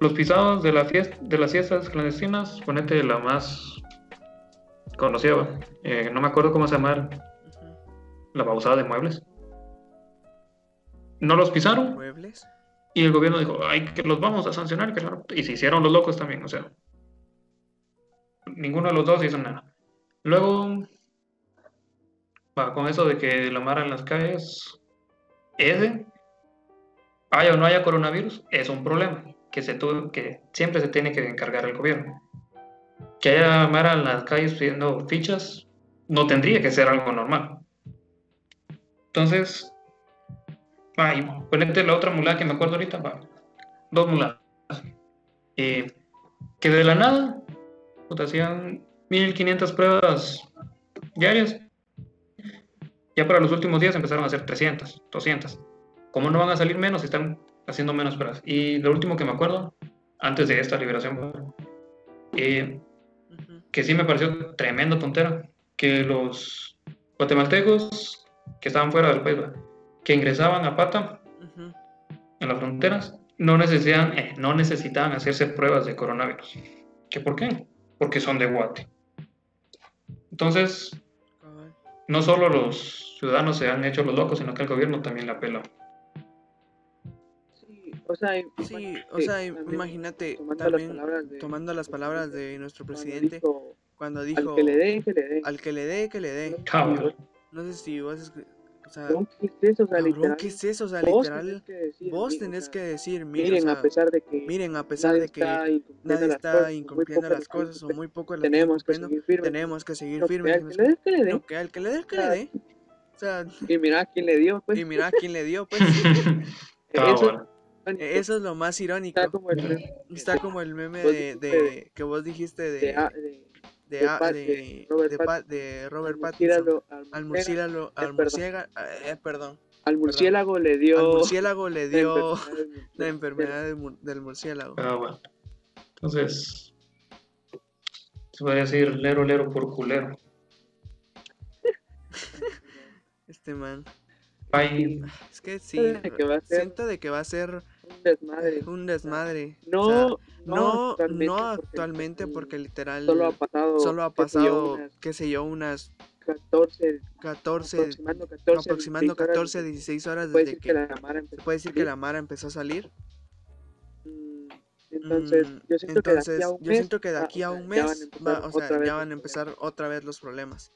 Los pisados de, la fiesta, de las fiestas clandestinas, ponete la más conocida, va. Eh, no me acuerdo cómo se llama, la pausada de muebles. No los pisaron Muebles. Y el gobierno dijo, ay, que los vamos a sancionar. que Y se hicieron los locos también, o sea. Ninguno de los dos hizo nada. Luego, va, con eso de que la mara en las calles, ese, haya o no haya coronavirus, es un problema que, se tuvo, que siempre se tiene que encargar el gobierno. Que haya mara en las calles pidiendo fichas, no tendría que ser algo normal. Entonces, va, y ponete la otra mulada que me acuerdo ahorita, dos muladas. Eh, que de la nada, puta, hacían 1500 pruebas diarias. Ya para los últimos días empezaron a hacer 300, 200. ¿Cómo no van a salir menos si están haciendo menos pruebas? Y lo último que me acuerdo, antes de esta liberación, eh, Ujú. que sí me pareció tremenda tontera, que los guatemaltecos que estaban fuera del país, ¿va? Que ingresaban a pata en las fronteras, no necesitaban, eh, no necesitaban hacerse pruebas de coronavirus. ¿Qué por qué? Porque son de Guate. Entonces, no solo los ciudadanos se han hecho los locos, sino que el gobierno también la pela. Sí, o sea, Sí, imagínate, o sea, también imagínate tomando también las palabras de, tomando las palabras de nuestro cuando presidente dijo, cuando al dijo que le dé, que le dé. al que le dé, que le dé. No sé si vos, o sea, ¿qué es eso? O sea, cabrón, literal, ¿qué es eso? O sea, vos literal, tenés que decir, vos miren, o tenés sea, que decir, miren, miren, o a sea, pesar de que miren, a pesar nadie de que está incumpliendo nadie las está incumpliendo las cosas o muy poco las tenemos que seguir firmes. tenemos que seguir Lo que firmes. al y que no le dé, que al que le dé, que le dé. O sea, Y mira a quién le dio, pues. y mira a quién le dio, pues. Cabal. bueno, Eso es lo más está irónico. como el meme Está como el meme de, de que vos dijiste de, de, A- de, de, Pat- Robert de, Pat- Pa- de Robert al Pattinson. murciélago, al murciélago, murciélago, al perdón. murciélago, eh, perdón. al murciélago le dio Al murciélago le la dio enfermedad del murciélago. la enfermedad del, mur- del murciélago. Cabal. Entonces, se podría decir lero, lero por culero. Este man. Es que sí, De que va a ser siento de que va a ser un desmadre. un. No, O sea, no, no, no actualmente, porque literal solo ha pasado, solo ha pasado, unas qué sé yo, unas 14, 14, aproximando 14, aproximando 16 horas 14, desde- 16 horas puede desde decir que, la Mara empezó se puede decir que la Mara empezó a salir. Mm, Entonces, Mm, yo siento entonces, que de aquí a un yo mes, siento que de aquí a un ya van a mes, empezar va- o sea, ya van a empezar otra vez los problemas.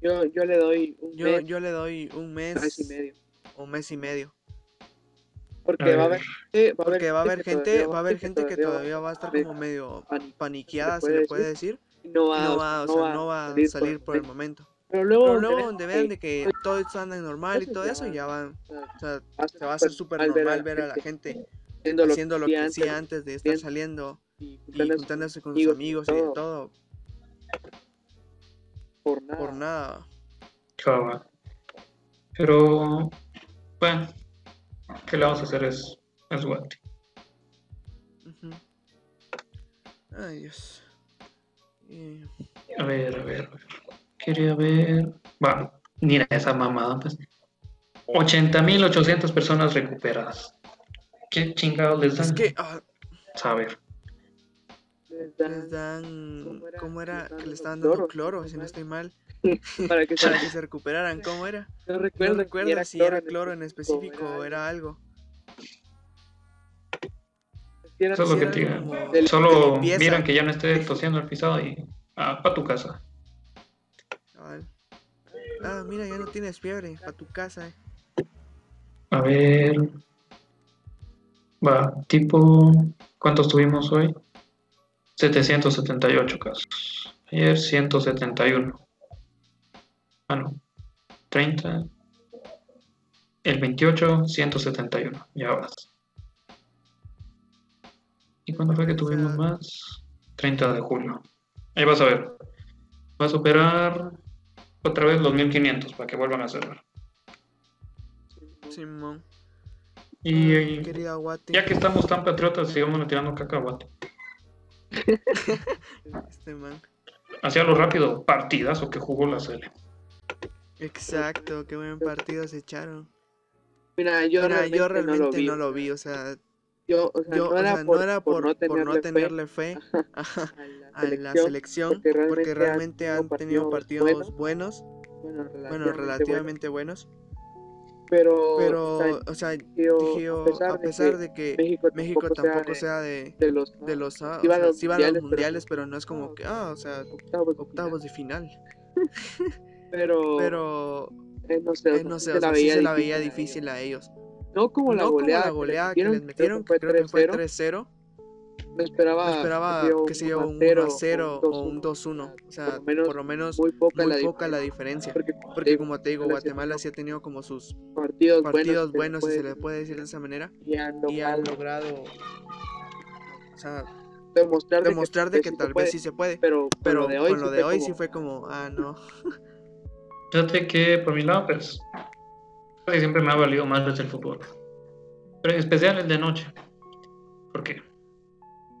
Yo, yo le doy un Yo, mes, yo le doy un mes mes y medio. o mes y medio. Porque A va a ver. haber gente, va a haber Porque va a haber gente, va a haber gente que todavía va a estar como medio pani- paniqueada, se le puede decir, y no va, no va, o sea, no va a salir por el momento. Pero luego, Pero luego vean donde vean que, de que todo está normal y todo eso, ya van, o sea, se va a hacer súper normal ver a la gente haciendo lo que hacía antes de estar saliendo y juntándose con sus amigos y de todo. por nada. por nada. Pero, bueno, ¿qué le vamos a hacer? Es, es. Ay, Dios. Y- A ver, a ver, a ver. Quería ver. Va, mira esa mamada, pues. 80.800 personas recuperadas. ¿Qué chingados les dan? Es que ah, Saber. Les dan les dan, ¿cómo era? ¿cómo era? Que le estaban cloro, dando si cloro, si no estoy mal, para que para se que se recuperaran. ¿Cómo era? no No recuerdo, recuerdo si era cloro en específico era o era algo. si era- Eso es lo Sí, que era te como Solo miran que ya no esté tosiendo el pisado y. Ah, pa' tu casa. Ah, mira, ya no tienes fiebre, para tu casa. eh. A ver. Va, tipo. ¿Cuántos tuvimos hoy? 778 casos. Ayer 171. Ah, no. 30. El 28, 171. Ya vas. ¿Y cuándo fue que tuvimos más? 30 de julio. Ahí vas a ver. Va a superar otra vez los 1500 para que vuelvan a cerrar. Simón. Y, Ay, y querida Guate. ya que estamos tan patriotas, sigamos tirando cacahuate. Este man. Hacia lo rápido, partidazo que jugó la Sele. Exacto, qué buen partido se echaron. Mira, yo Mira, realmente, yo realmente no lo vi. o sea, Yo, o sea, yo, no o era sea, por, no era por, por no fe tenerle fe a a la selección, porque realmente han tenido partidos buenos, bueno, bueno, relativamente buenos, pero, pero, o sea, o yo, a pesar de que México, México tampoco sea de, de, los, de los, ah, sí o van a sea, los sí van a los mundiales, pero- no es como que, ah, o sea, octavos, de octavos de final, pero, pero, eh, no sé, o eh, no sé, se o sea, la sí veía se la veía difícil a ellos. No como la no goleada, como la goleada que que les metieron, que creo que fue 3-0, Me esperaba, me esperaba que se llevó un 1-0 o un 2-1, o sea, por lo menos muy poca, muy la, poca la diferencia. Porque, Porque como te digo, Guatemala sí ha tenido como sus partidos, partidos buenos, buenos, si se puede le puede decir de esa manera, y han y han logrado logrado o sea, demostrar, demostrar de que sí tal vez sí se puede. pero, Pero con lo de hoy, con lo sí de fue hoy como, sí fue como, ah, no. Fíjate que por mi lado, pues, siempre me ha valido más desde el fútbol. Pero en especial el de noche. Porque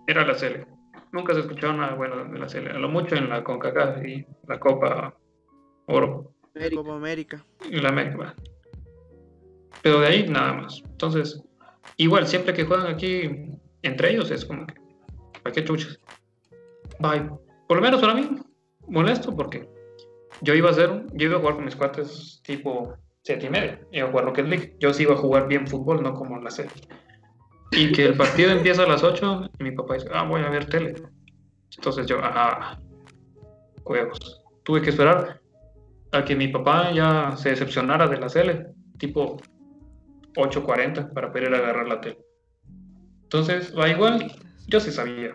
era la Sele. Nunca se escuchaba nada bueno de la Sele. A lo mucho en la CONCACAF y la Copa Oro América. Copa América. y la América. Pero de ahí nada más. Entonces, igual, siempre que juegan aquí entre ellos es como que, ¿para qué chuchas? Bye. Por lo menos para mí, molesto porque yo iba a hacer, yo iba a jugar con mis cuates tipo 7 y media, iba a jugar Rocket League. Yo sí iba a jugar bien fútbol, no como la serie. Y que el partido empieza a las 8 y mi papá dice, ah, voy a ver tele. Entonces yo, ah, huevos. Tuve que esperar a que mi papá ya se decepcionara de la tele, tipo 8.40 para poder ir a agarrar la tele. Entonces, va igual, yo sí sabía.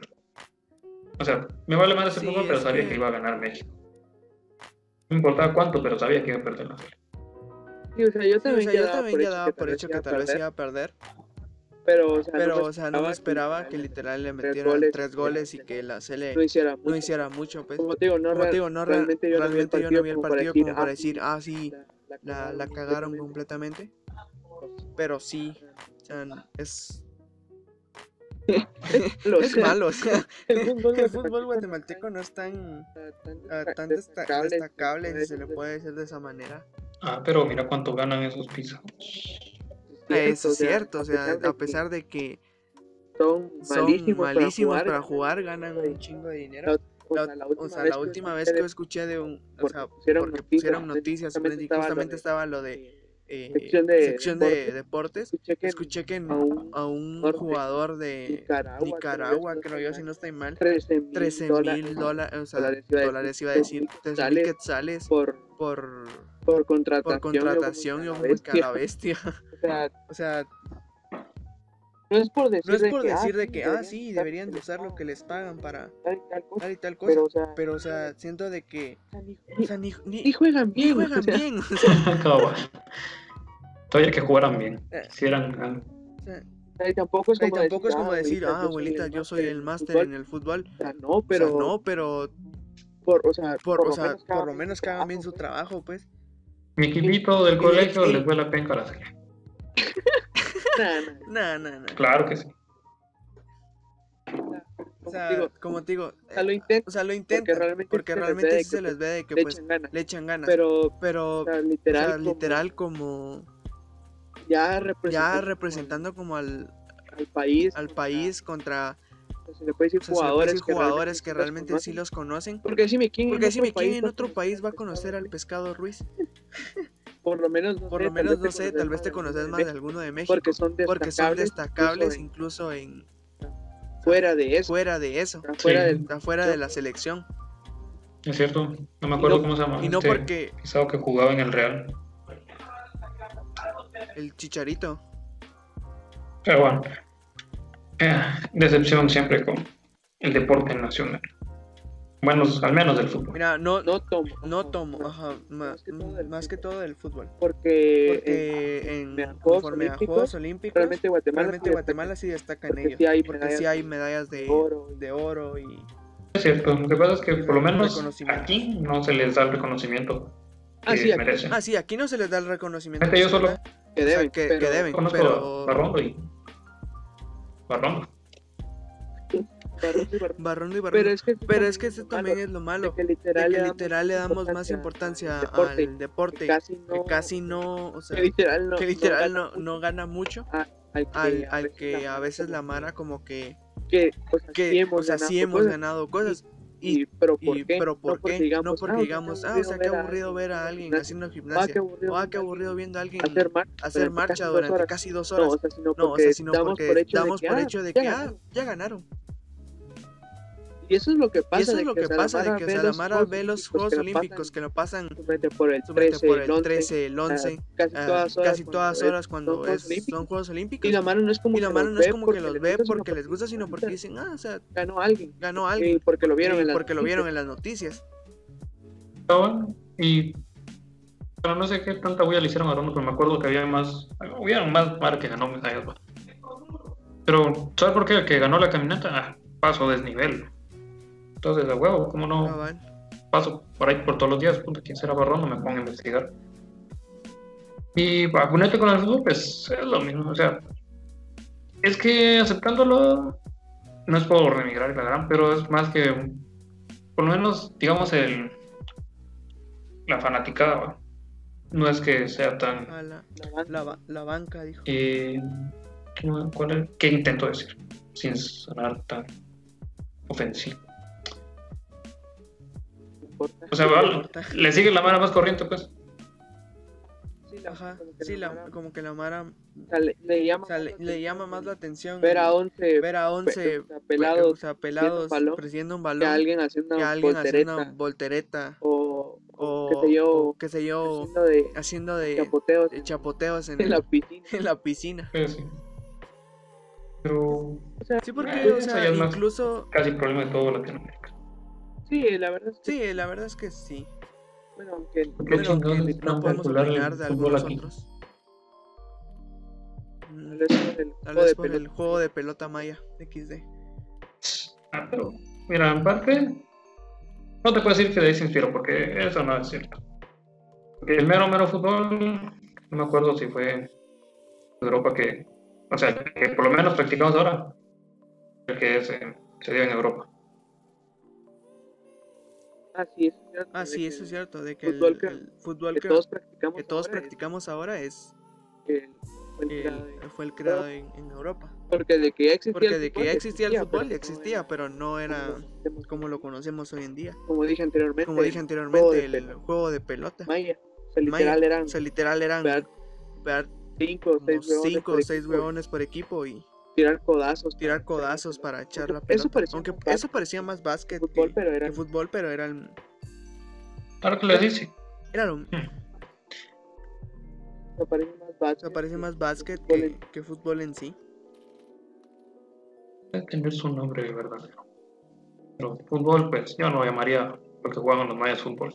O sea, me vale más ese Sí, fútbol, pero sabía que- que iba a ganar México. No importaba cuánto, pero sabía que iba a perder la serie. Sí, o sea, yo Sí, o también, sea, ya yo daba también por ya hecho daba que por tal hecho vez que iba a tal vez iba a perder, pero, o sea, pero, no o sea, no me esperaba que literal le tres metieran goles, tres goles y que la Sele no hiciera mucho. no hiciera mucho, pues. Como te digo, no, real- digo, no, real- realmente yo realmente yo no vi el partido como para ah, decir, ah, sí, la, la, la cagaron completamente, pero sí, o sea, es, es malo, o sea, El fútbol el fútbol guatemalteco no es tan, tan, ah, tan desta- destacable, si se le puede decir de esa manera. Ah, pero mira cuánto ganan esos pizzas. Eso es cierto, o sea, a pesar de que son malísimos, malísimos para para jugar, jugar, ganan un chingo de dinero. o La- sea, O sea, la última vez que escuché de un, o sea, pusieron porque noticias, pusieron noticias, justamente y estaba lo justamente de- estaba lo de eh, sección de sección de deportes, escuché que escuché que en- a un a un jugador de Nicaragua, Nicaragua, creo yo, si no estoy mal, 13 13 mil dólares, o sea, dólares, iba a decir, dólares iba a decir, 13 mil quetzales por, por, por contratación, por contratación, yo como que a la bestia. O sea, O sea, no es por decir no es de por que, decir ah, de que, ah, deberían sí, deberían de que usar lo que les pagan para tal y tal cosa, tal y tal cosa, pero o sea, pero, o sea, siento de que, o sea, ni, o sea, ni, ni, ni juegan ni bien, juegan o sea, bien, o sea, Cabal. Todavía que jugaran bien. Si eran. ah, y tampoco es como tampoco es como decir, decir, ah, abuelita, yo soy el máster en el fútbol. O sea, no, Pero, pero, no, pero por, o sea, por, o sea, menos por lo menos que hagan bien su trabajo, trabajo, pues. Mi equipito del colegio y- les vuela penca a la serie. Nah, nah, Nah, nah, nah. Claro que sí. como O sea, digo, como te digo, o sea, lo eh, intentan, o sea, lo intentan, realmente porque se les realmente de sí se les ve de que le pues echan ganas, le echan ganas. pero, Pero, o sea, o literal, como literal como ya representando, ya representando como al, al país, al contra- país contra sea, se le puede decir o sea, se le puede jugadores, decir jugadores que realmente sí conocen. los conocen. Porque decime quién, Porque decime, ¿quién en va otro país va a conocer al pescado Ruiz? Por lo menos, no Por sé, lo tal menos, vez no sé, tal vez te conoces de más de alguno de México. Porque son destacables, Porque son destacables incluso incluso en fuera de eso, fuera de eso, fuera Sí. del afuera de la selección. Es cierto. No me acuerdo no- cómo se llama. Y no este porque pisado que jugaba en el Real. el chicharito. Pero bueno. Eh, decepción siempre con el deporte nacional. Bueno, al menos del fútbol. Mira, no, no tomo, no tomo, ajá, Más que todo del más que fútbol. todo del fútbol. porque, Porque en- en, en Juegos conforme a Olímpicos, Juegos Olímpicos, realmente Guatemala, realmente Guatemala sí destaca en ellos. sí hay porque medallas sí hay medallas de, oro y- de oro y Es cierto. Lo que pasa es que por lo menos aquí no se les da el reconocimiento que Ah, sí, aquí- merecen. Ah, sí, aquí no se les da el reconocimiento. Que yo solo que o sea, deben, que, pero, que deben, Conozco pero a Barrondo y. Barrondo. Barrondo y Barrondo. Barrondo y Barrondo. Pero es que, Pero es que ese lo también malo, es lo de malo, que de literal, que le literal le damos más importancia deporte, al deporte, que casi no, que casi no, o sea, que literal no, que literal gana no, no gana mucho al que, al, a al veces que a veces la Mara como que, que, o sea, que sí hemos o sea, sí ganado hemos cosas, ganado cosas. Y, y, pero ¿por y- qué? pero ¿por no porque digamos, no porque ah, digamos, ah, o sea, qué aburrido ver a alguien haciendo ah, gimnasia. O ah, qué aburrido viendo a alguien hacer marcha, hacer durante casi dos horas. No, o sea, sino No, o porque sea, sino damos porque por hecho damos de que, por ah, hecho de que, ah, ya ganaron. Y eso es lo que pasa. Y eso es de lo que, que pasa, de que o ve los Mara Juegos ve los Olímpicos Juegos que lo Olímpicos pasan, que lo pasan súmete por el súmete 13, por el el 11, 13, el ah, 11, casi ah, todas horas casi todas cuando horas cuando son Juegos es, Olímpicos. son Juegos Olímpicos. Y la mano no es como Y la que mano los no es ve como que porque los les ve gusta, sino porque les gusta, sino porque puta, dicen, ah, o sea, ganó alguien. ganó Y alguien. porque lo vieron y en las porque lo vieron en noticias. las noticias. Y. Pero no sé qué tanta bulla le hicieron a Barrondo, pero me acuerdo que había más. Hubieron más Mara que ganó medallas. Pero, ¿sabes por qué? El que ganó la caminata, ah, paso desnivel. Entonces, de huevo, ¿cómo no? Cabal. paso por ahí por todos los días, puta, quién será Barrondo, me pongo a investigar. Y vacunarte con el fútbol, pues es lo mismo, o sea, es que aceptándolo, no es por remigrar la gran, pero es más que, por lo menos, digamos, el la fanaticada, ¿va? no es que sea tan... La, La banca, dijo. eh, ¿qué, cuál es? ¿Qué intento decir? Sin sonar tan ofensivo. Importa. O sea, le sigue la mano más corriente, pues. Sí, la- Ajá, como que sí, la la, Mara- como que la Mara o sea, le, le llama o sea, más le, la le atención llama más la atención ver a 11 ver a 11 o sea, pelados o sea, pelados balón, presidiendo un que balón alguien haciendo que una alguien haciendo voltereta una voltereta o, o qué sé yo, o qué sé yo, haciendo de haciendo de chapoteos de chapoteos en, en la piscina. en la piscina. Sí. Pero Sí, porque, Eh, o sea, incluso, casi problema de todo Latinoamérica. Sí, la verdad es que, sí, la verdad es que sí. bueno, aunque ¿Qué Bueno, que no podemos opinar de fútbol algunos aquí? otros. Mm, tal vez por el Tal juego vez de por el pelota. juego de pelota maya XD. Ah, pero, mira, en parte, no te puedo decir que de ahí se inspiró, porque eso no es cierto. Porque el mero, mero fútbol, no me acuerdo si fue Europa que, o sea, que por lo menos practicamos ahora, el que se, se dio en Europa. Ah, sí, eso es cierto. Ah, de sí, eso es cierto, de que el, fútbol que- el fútbol que que, todos practicamos. que todos ahora es practicamos ahora es el- fue el el- creado en- fue el creado en, en Europa. Porque de que ya existía Porque el de que fútbol, ya existía el fútbol, pero no existía, era pero no era como lo conocemos. como lo conocemos hoy en día. Como dije anteriormente. Como dije juego anteriormente, de el pelota. juego de pelota. Maya. O sea, Maya. literal eran O sea, literal eran pegar pegar cinco seis huevones 5 por o 6 equipo, huevones por equipo y Tirar codazos. tirar codazos para echar la eso pelota. parecía Aunque más básquet. eso parecía más básquet Fútbol, que, pero era- que fútbol, pero era, el- Ahora que le dice, era lo, Me parece más básquet. parece que más básquet fútbol que, en- que fútbol en sí. debe tener su nombre verdadero. Pero fútbol, pues yo no llamaría porque juegan los mayas fútbol.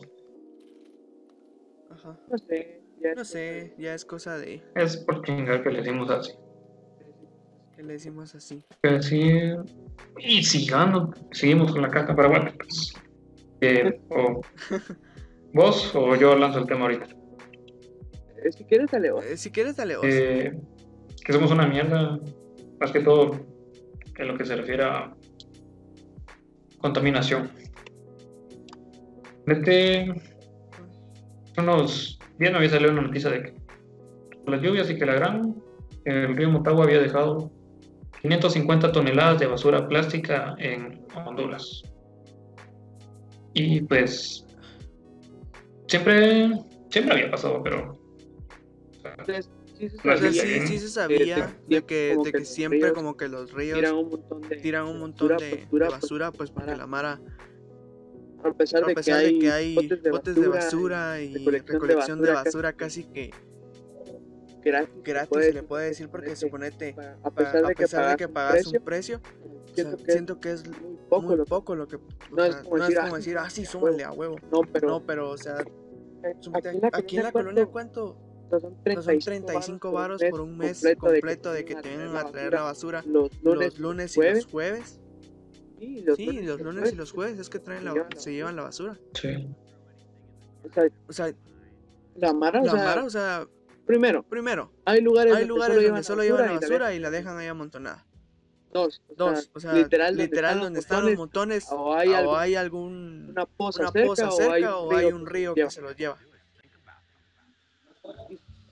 Ajá. No sé. ya No es sé, ya es cosa de Es por chingar que le decimos así. Que le decimos así. Pero sí, y sigamos, seguimos con la caca, pero bueno, pues. eh, o vos o yo lanzo el tema ahorita. Eh, Si quieres, dale vos. Eh, si quieres, dale vos. Eh, que somos una mierda, más que todo en lo que se refiere a contaminación. Desde unos días me había salido una noticia de que las lluvias y que la gran, el río Motagua había dejado 550 toneladas de basura plástica en Honduras. Y pues siempre, siempre había pasado, pero o sea, Entonces, sí se sí, sabía que- sí se sabía de que, como de que siempre ríos como que los ríos tiran un montón de, tiran un montón de, de basura, basura, pues, pues porque para- la Mara, a pesar, a de, pesar que de que hay botes de basura, basura y recolección de recolección de basura basura casi que gratis, gratis, puede se le puede decir porque suponete, a pesar de que pagas, que un pagas precio, un precio, o sea, siento que siento que es muy poco muy lo que- poco lo que o no es como no decir, es como ah, decir, ah, sí, a súmale a huevo. no, pero No, pero, o sea, eh, súmate aquí en la, aquí en la colonia, ¿cuánto? son No 35, son 35 varos por un mes completo de que te vengan a traer la basura los lunes, los lunes y los jueves. sí, los Sí, lunes, los lunes y los jueves es que traen la, se llevan la se llevan la basura. sí. O sea, O sea, la Mara, o la sea, Mara, o sea, Primero, Primero, hay lugares, hay lugares donde solo llevan la y basura y la dejan ahí amontonada. Dos, o Dos, o sea, literal, literal, donde están los montones, o hay, o algo- hay algún una poza una cerca, poza o hay cerca un o hay río un que río lleva. que se los lleva.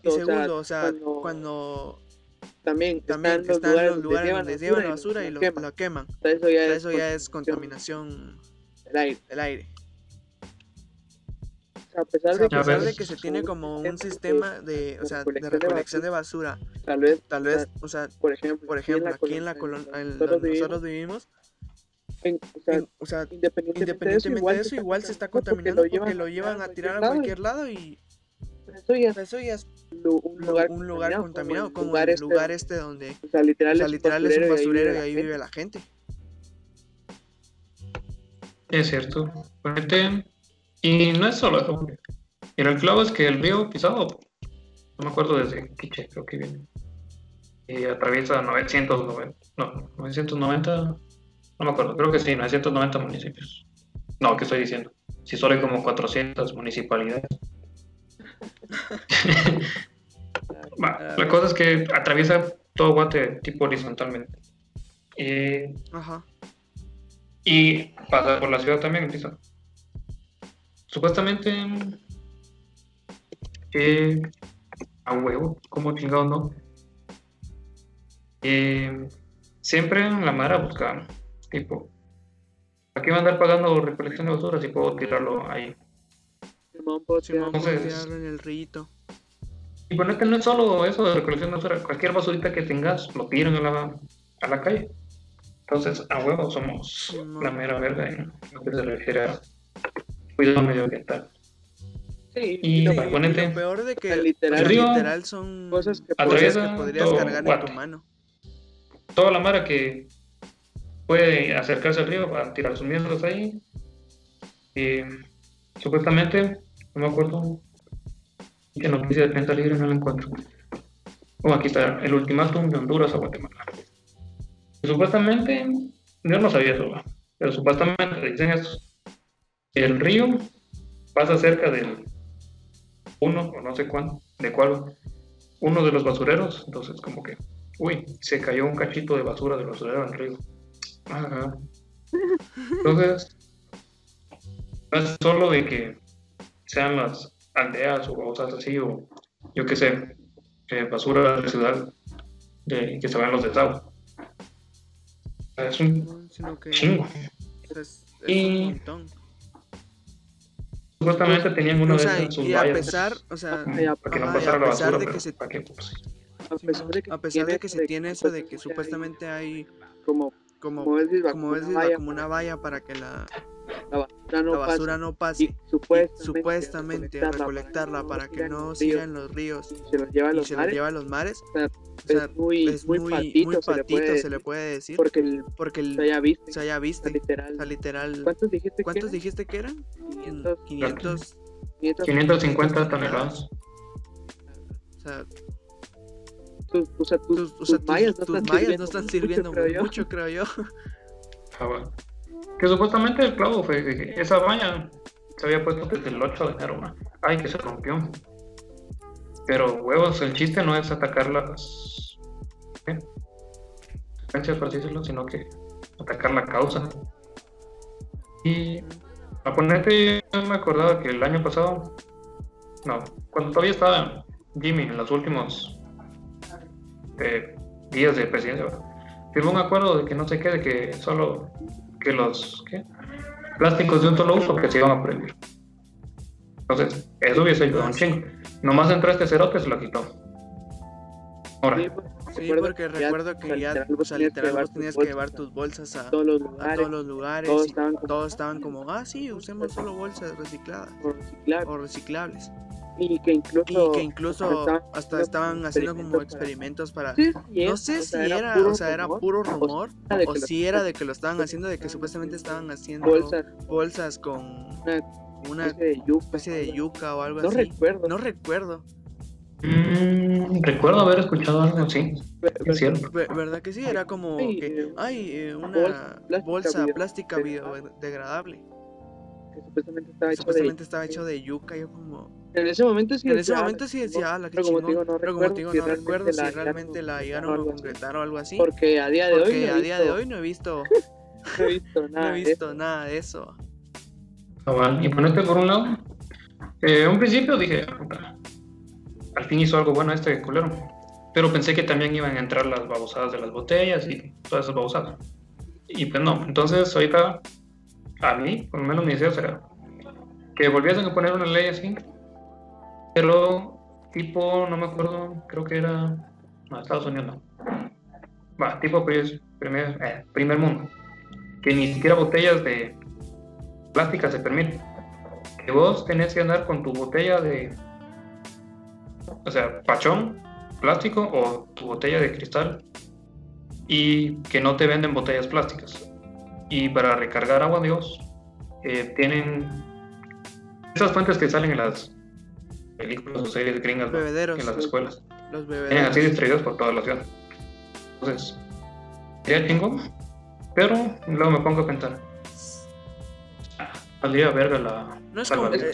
Y O sea, segundo, o sea, cuando- cuando También, también están, están los lugares donde llevan la basura y lo lo, queman. lo Eso ya, es, eso ya es contaminación contaminación del aire. del aire. A pesar O sea, de a que, pesar ves. de que se tiene como un sistema de, o sea, de recolección de basura, tal vez, tal vez, o sea, por ejemplo, por ejemplo, aquí en la colonia donde nosotros vivimos, en- o sea, en- o sea, independientemente, independientemente de eso, igual se está contaminando porque lo llevan a tirar a cualquier lado y Eso ya es eso ya es un lo- lugar, un lugar contaminado, como lugar el este, lugar este donde, o sea, literal, o sea, es, literal es un basurero y ahí vive la gente. Es cierto. Realmente, y no es solo eso. Y el clavo es que el río Pisado, no me acuerdo desde Quiche, creo que viene. Y atraviesa 990, no, 990, no me acuerdo, creo que sí, 990 municipios. No, ¿qué estoy diciendo? Si solo hay como 400 municipalidades. La cosa es que atraviesa todo Guate tipo horizontalmente. Y Ajá. y pasa por la ciudad también, empieza. Supuestamente. eh, a huevo, como chingado no. Eh, siempre en la mara busca, tipo, ¿a qué va a andar pagando recolección de basura si puedo tirarlo ahí? Simón, puedo Entonces- tirarlo en el rito. Y ponerte no es solo eso de recolección de basura, cualquier basurita que tengas lo tiran a la, a la calle. Entonces, a huevo somos Simón. la mera verga en lo que se refiere a cuidado medioambiental. Sí, Y y lo peor de que El literal- El río literal son cosas que cosas atraviesa que podrías todo cargar en tu mano. toda la mara que puede acercarse al río para tirar sus mierdas ahí. Y supuestamente, no me acuerdo qué noticia de prensa libre no la encuentro. Oh, aquí está, el ultimátum de Honduras a Guatemala. Y supuestamente, yo no sabía eso, pero supuestamente dicen eso. El río pasa cerca del uno, o no sé cuándo, de cuál, uno de los basureros, entonces como que Uy, se cayó un cachito de basura del basurero al río. Ajá. Entonces, no es solo de que sean las aldeas o cosas así, o yo qué sé, eh, basura de la ciudad de, que se van los desagües. Es un ¿no? Sino que chingo. es, es Y- un montón. Supuestamente tenían una O sea, en sus y a vallas, pesar, o sea, como Ay, a- para que no ajá, y pasara a la pesar de que se- pues, a pesar de que, de se tiene eso de que supuestamente hay como, como como es Bisbal, como es una Bisbal, valla como una valla para que la, la basura no la pase, basura no y pase y supuestamente, supuestamente recolectarla para que no siga en los ríos y se los lleva a y los mares, lleva a los mares. O sea, es muy, es muy, muy, patito, muy se, le puede patito, se le decir, puede decir, porque el, porque el, o sea, ya viste, o sea, ya o sea, viste, literal, o sea, literal, ¿cuántos dijiste ¿cuántos que dijiste que eran? 500, 500, 500, 550 toneladas. o sea, tus, o sea, tus, tus, o sea, tus mallas tus- no tus están sirviendo no están mucho, sirviendo creo yo. mucho, creo yo. Ah, bueno. Que supuestamente el clavo fue que esa valla se había puesto desde el 8 de enero. ¿no? Ay, que se rompió. Pero, huevos, el chiste no es atacar las. Consecuencias, por decirlo, sino que atacar la causa. Y a ponerte, yo me acordaba que el año pasado. No, cuando todavía estaba Jimmy en los últimos eh, días de presidencia, firmó un acuerdo de que no sé qué, de que solo que los ¿qué? plásticos de un solo uso que se iban a prohibir. Entonces, eso hubiese ayudado un chingo. Nomás entró este cerote y se lo quitó. Ahora, Sí, porque recuerdo o que ya, o sea, tenías que literal, llevar vos tus tenías que bolsas llevar tus bolsas a, todos los a lugares, todos los lugares todos y estaban como todos estaban como, ah, sí, usemos solo bolsas recicladas por reciclar o reciclables. y que incluso Y que incluso estaban hasta estaban haciendo como experimentos para... Sí, sí, No es, sé o si era, o sea, era puro rumor o o si era de que lo estaban haciendo, de que supuestamente estaban haciendo bolsas bolsas con una especie de yuca, especie de yuca o algo no así. recuerdo No recuerdo. mm, recuerdo haber escuchado algo así. Es cierto. ¿Verdad que sí? Era como Sí, que, eh, ay, eh, una bolsa plástica bolsa bio- plástica biodegradable. que supuestamente estaba hecho Supuestamente de estaba hecho de yuca. Yo como, En ese momento sí En ese decía, "Ah, momento la sí chingón", decía, ah, la que pero chingón. digo, no Pero como te digo, no recuerdo recuerdo si realmente la llegaron o a concretar o algo así. Porque a día de hoy Porque no a he día de hoy no he visto, no he visto no nada. he de visto eso. nada de eso. Y ponerte por un lado, eh, un principio dije, "Puta, al fin hizo algo bueno este culero. Pero pensé que también iban a entrar las babosadas de las botellas y todas esas babosadas. Y pues no, entonces ahorita a mí, por lo menos mi deseo será que volviesen a poner una ley así, pero tipo, no me acuerdo, creo que era, no, Estados Unidos no. Va, tipo pues, primer, eh, primer mundo, que ni siquiera botellas de plástica se permite. Que vos tenés que andar con tu botella de, o sea, pachón, plástico o tu botella de cristal y que no te venden botellas plásticas. Y para recargar agua, Dios, eh, tienen esas fuentes que salen en las películas o series gringas. Bebederos. en las escuelas. Los Tienen bebederos. así distribuidos por toda la ciudad. Entonces, sería chingo, pero luego me pongo a pensar. Ah, Valdría verga la No es como- eh,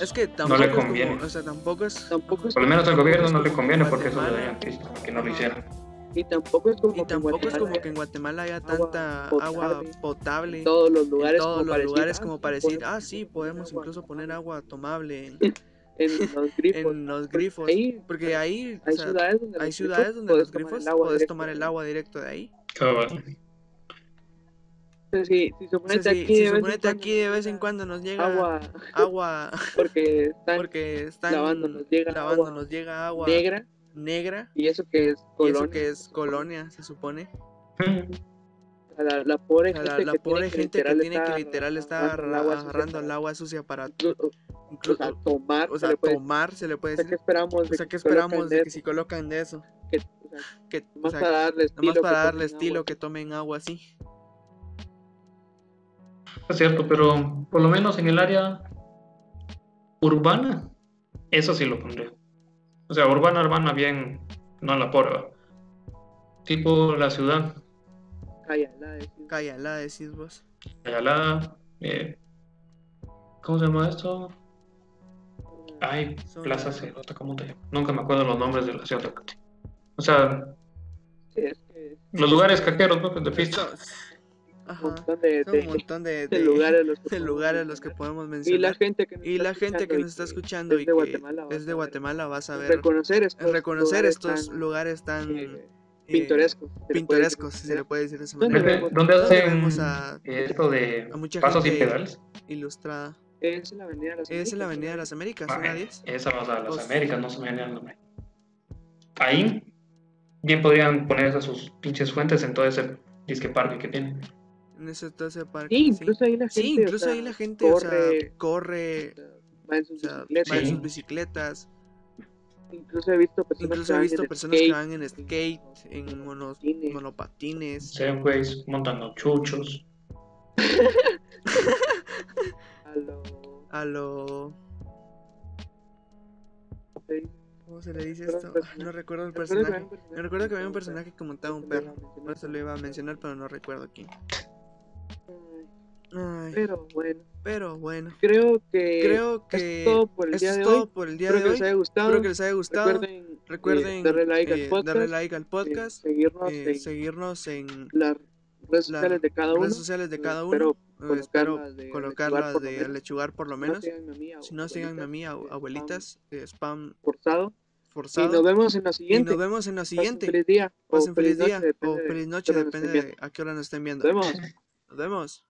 Es que tampoco le es como- conviene. o sea, tampoco es. Tampoco es Por lo menos al gobierno no le conviene porque eso daría triste que no lo hiciera. Y tampoco es como Y que en tampoco es como Guatemala que en Guatemala haya agua tanta potable agua potable en todos los en lugares todos como los para decir, lugares "Ah, como para decir, ah, sí, podemos agua incluso poner agua tomable en, en los grifos. en los Porque grifos. ahí Porque ahí o hay sea, ciudades donde, hay los ciudades donde los tomar grifos el agua puedes directo tomar el agua directo de ahí. Cabal. Entonces, si, suponete aquí, si de vez en suponete cuando aquí de nos vez en llega cuando nos llega agua agua porque están porque están lavándonos, llega lavándonos, agua llega agua negra negra y eso que es colonia. eso que es colonia, se supone. a la, la pobre gente, la, la que, pobre tiene gente que tiene que literal estar agarrando el agua sucia para- o incluso, sea, tomar, o se puede- se le puede o sea, ¿qué decir. esperamos? O de sea, que ¿qué colocan esperamos de que si colocan de eso? Que, o sea, Que, o nomás sea, para darle estilo, para darle que tomen agua así. Es cierto, pero por lo menos en el área urbana, eso sí lo pondría. O sea, urbana, urbana, bien, no en la ¿va? Tipo la ciudad, Cállala, decís. Decís vos. Ayala, eh, ¿cómo se llama esto? Ay, Son- Plaza Cerota, ¿cómo te llamas? Nunca me acuerdo los nombres de la ciudad. O sea, Sí, es que los lugares caqueros, ¿no? De pista. Un Ajá. montón de, de- un montón de, de de- lugares los que lugares los que mencionar. podemos y la mencionar. gente que nos Y está la gente que escuchando nos está y que escuchando es y de que Guatemala va a es de saber Guatemala va a saber reconocer estos reconocer lugares estos tan, lugares tan eh, eh, pintorescos se pintorescos, si se le puede decir de esa ¿Dónde manera. ¿Dónde, dónde hacen a- esto de a mucha pasos y gente pedales? Ilustrada. es en la avenida de las Es en la Américas, Avenida de ¿no? las Américas, Ah, zona eh, 10. Esa va a las Pues- Américas, no se me viene el nombre. Ahí bien podrían poner esas sus pinches fuentes en todo ese disque parque que tienen. En ese todo ese parque. sí Sí, incluso ahí la gente Sí, o incluso sea, ahí la gente o sea, corre, corre, o sea, va en o sus sea, bicicletas va en Sí. sus bicicletas. incluso he visto personas Incluso que he van visto en personas que skate, van en skate, en monos- patines. monopatines. Segways, montando chuchos. a lo A lo. ¿Cómo se le dice esto? Ah, No recuerdo el que personaje. Me recuerdo que había un personaje que montaba un perro. Por eso lo iba a mencionar, pero no recuerdo quién. Ay, Pero bueno, pero bueno. creo que Creo que es todo por el día de hoy. por el día Espero de que hoy. les haya gustado. Espero que les haya gustado. Recuerden, eh, Recuerden darle like eh, al podcast, darle like al eh, podcast, seguirnos eh, en seguirnos en las redes sociales de cada uno. redes sociales de Eh, cada espero uno. Eh, Espero colocarlas de colocarlas lechugar por lo de menos. lechugar por lo Si no, menos. síganme a mí, Si no, síganme a mí, abuelitas, eh, spam Forzado. Y forzado. nos vemos en la Y siguiente. nos vemos en la Pasen siguiente. feliz día. o Pasen feliz día noche, o depende de feliz noche, nos depende viendo. de a qué hora nos estén Nos viendo. vemos. Nos vemos.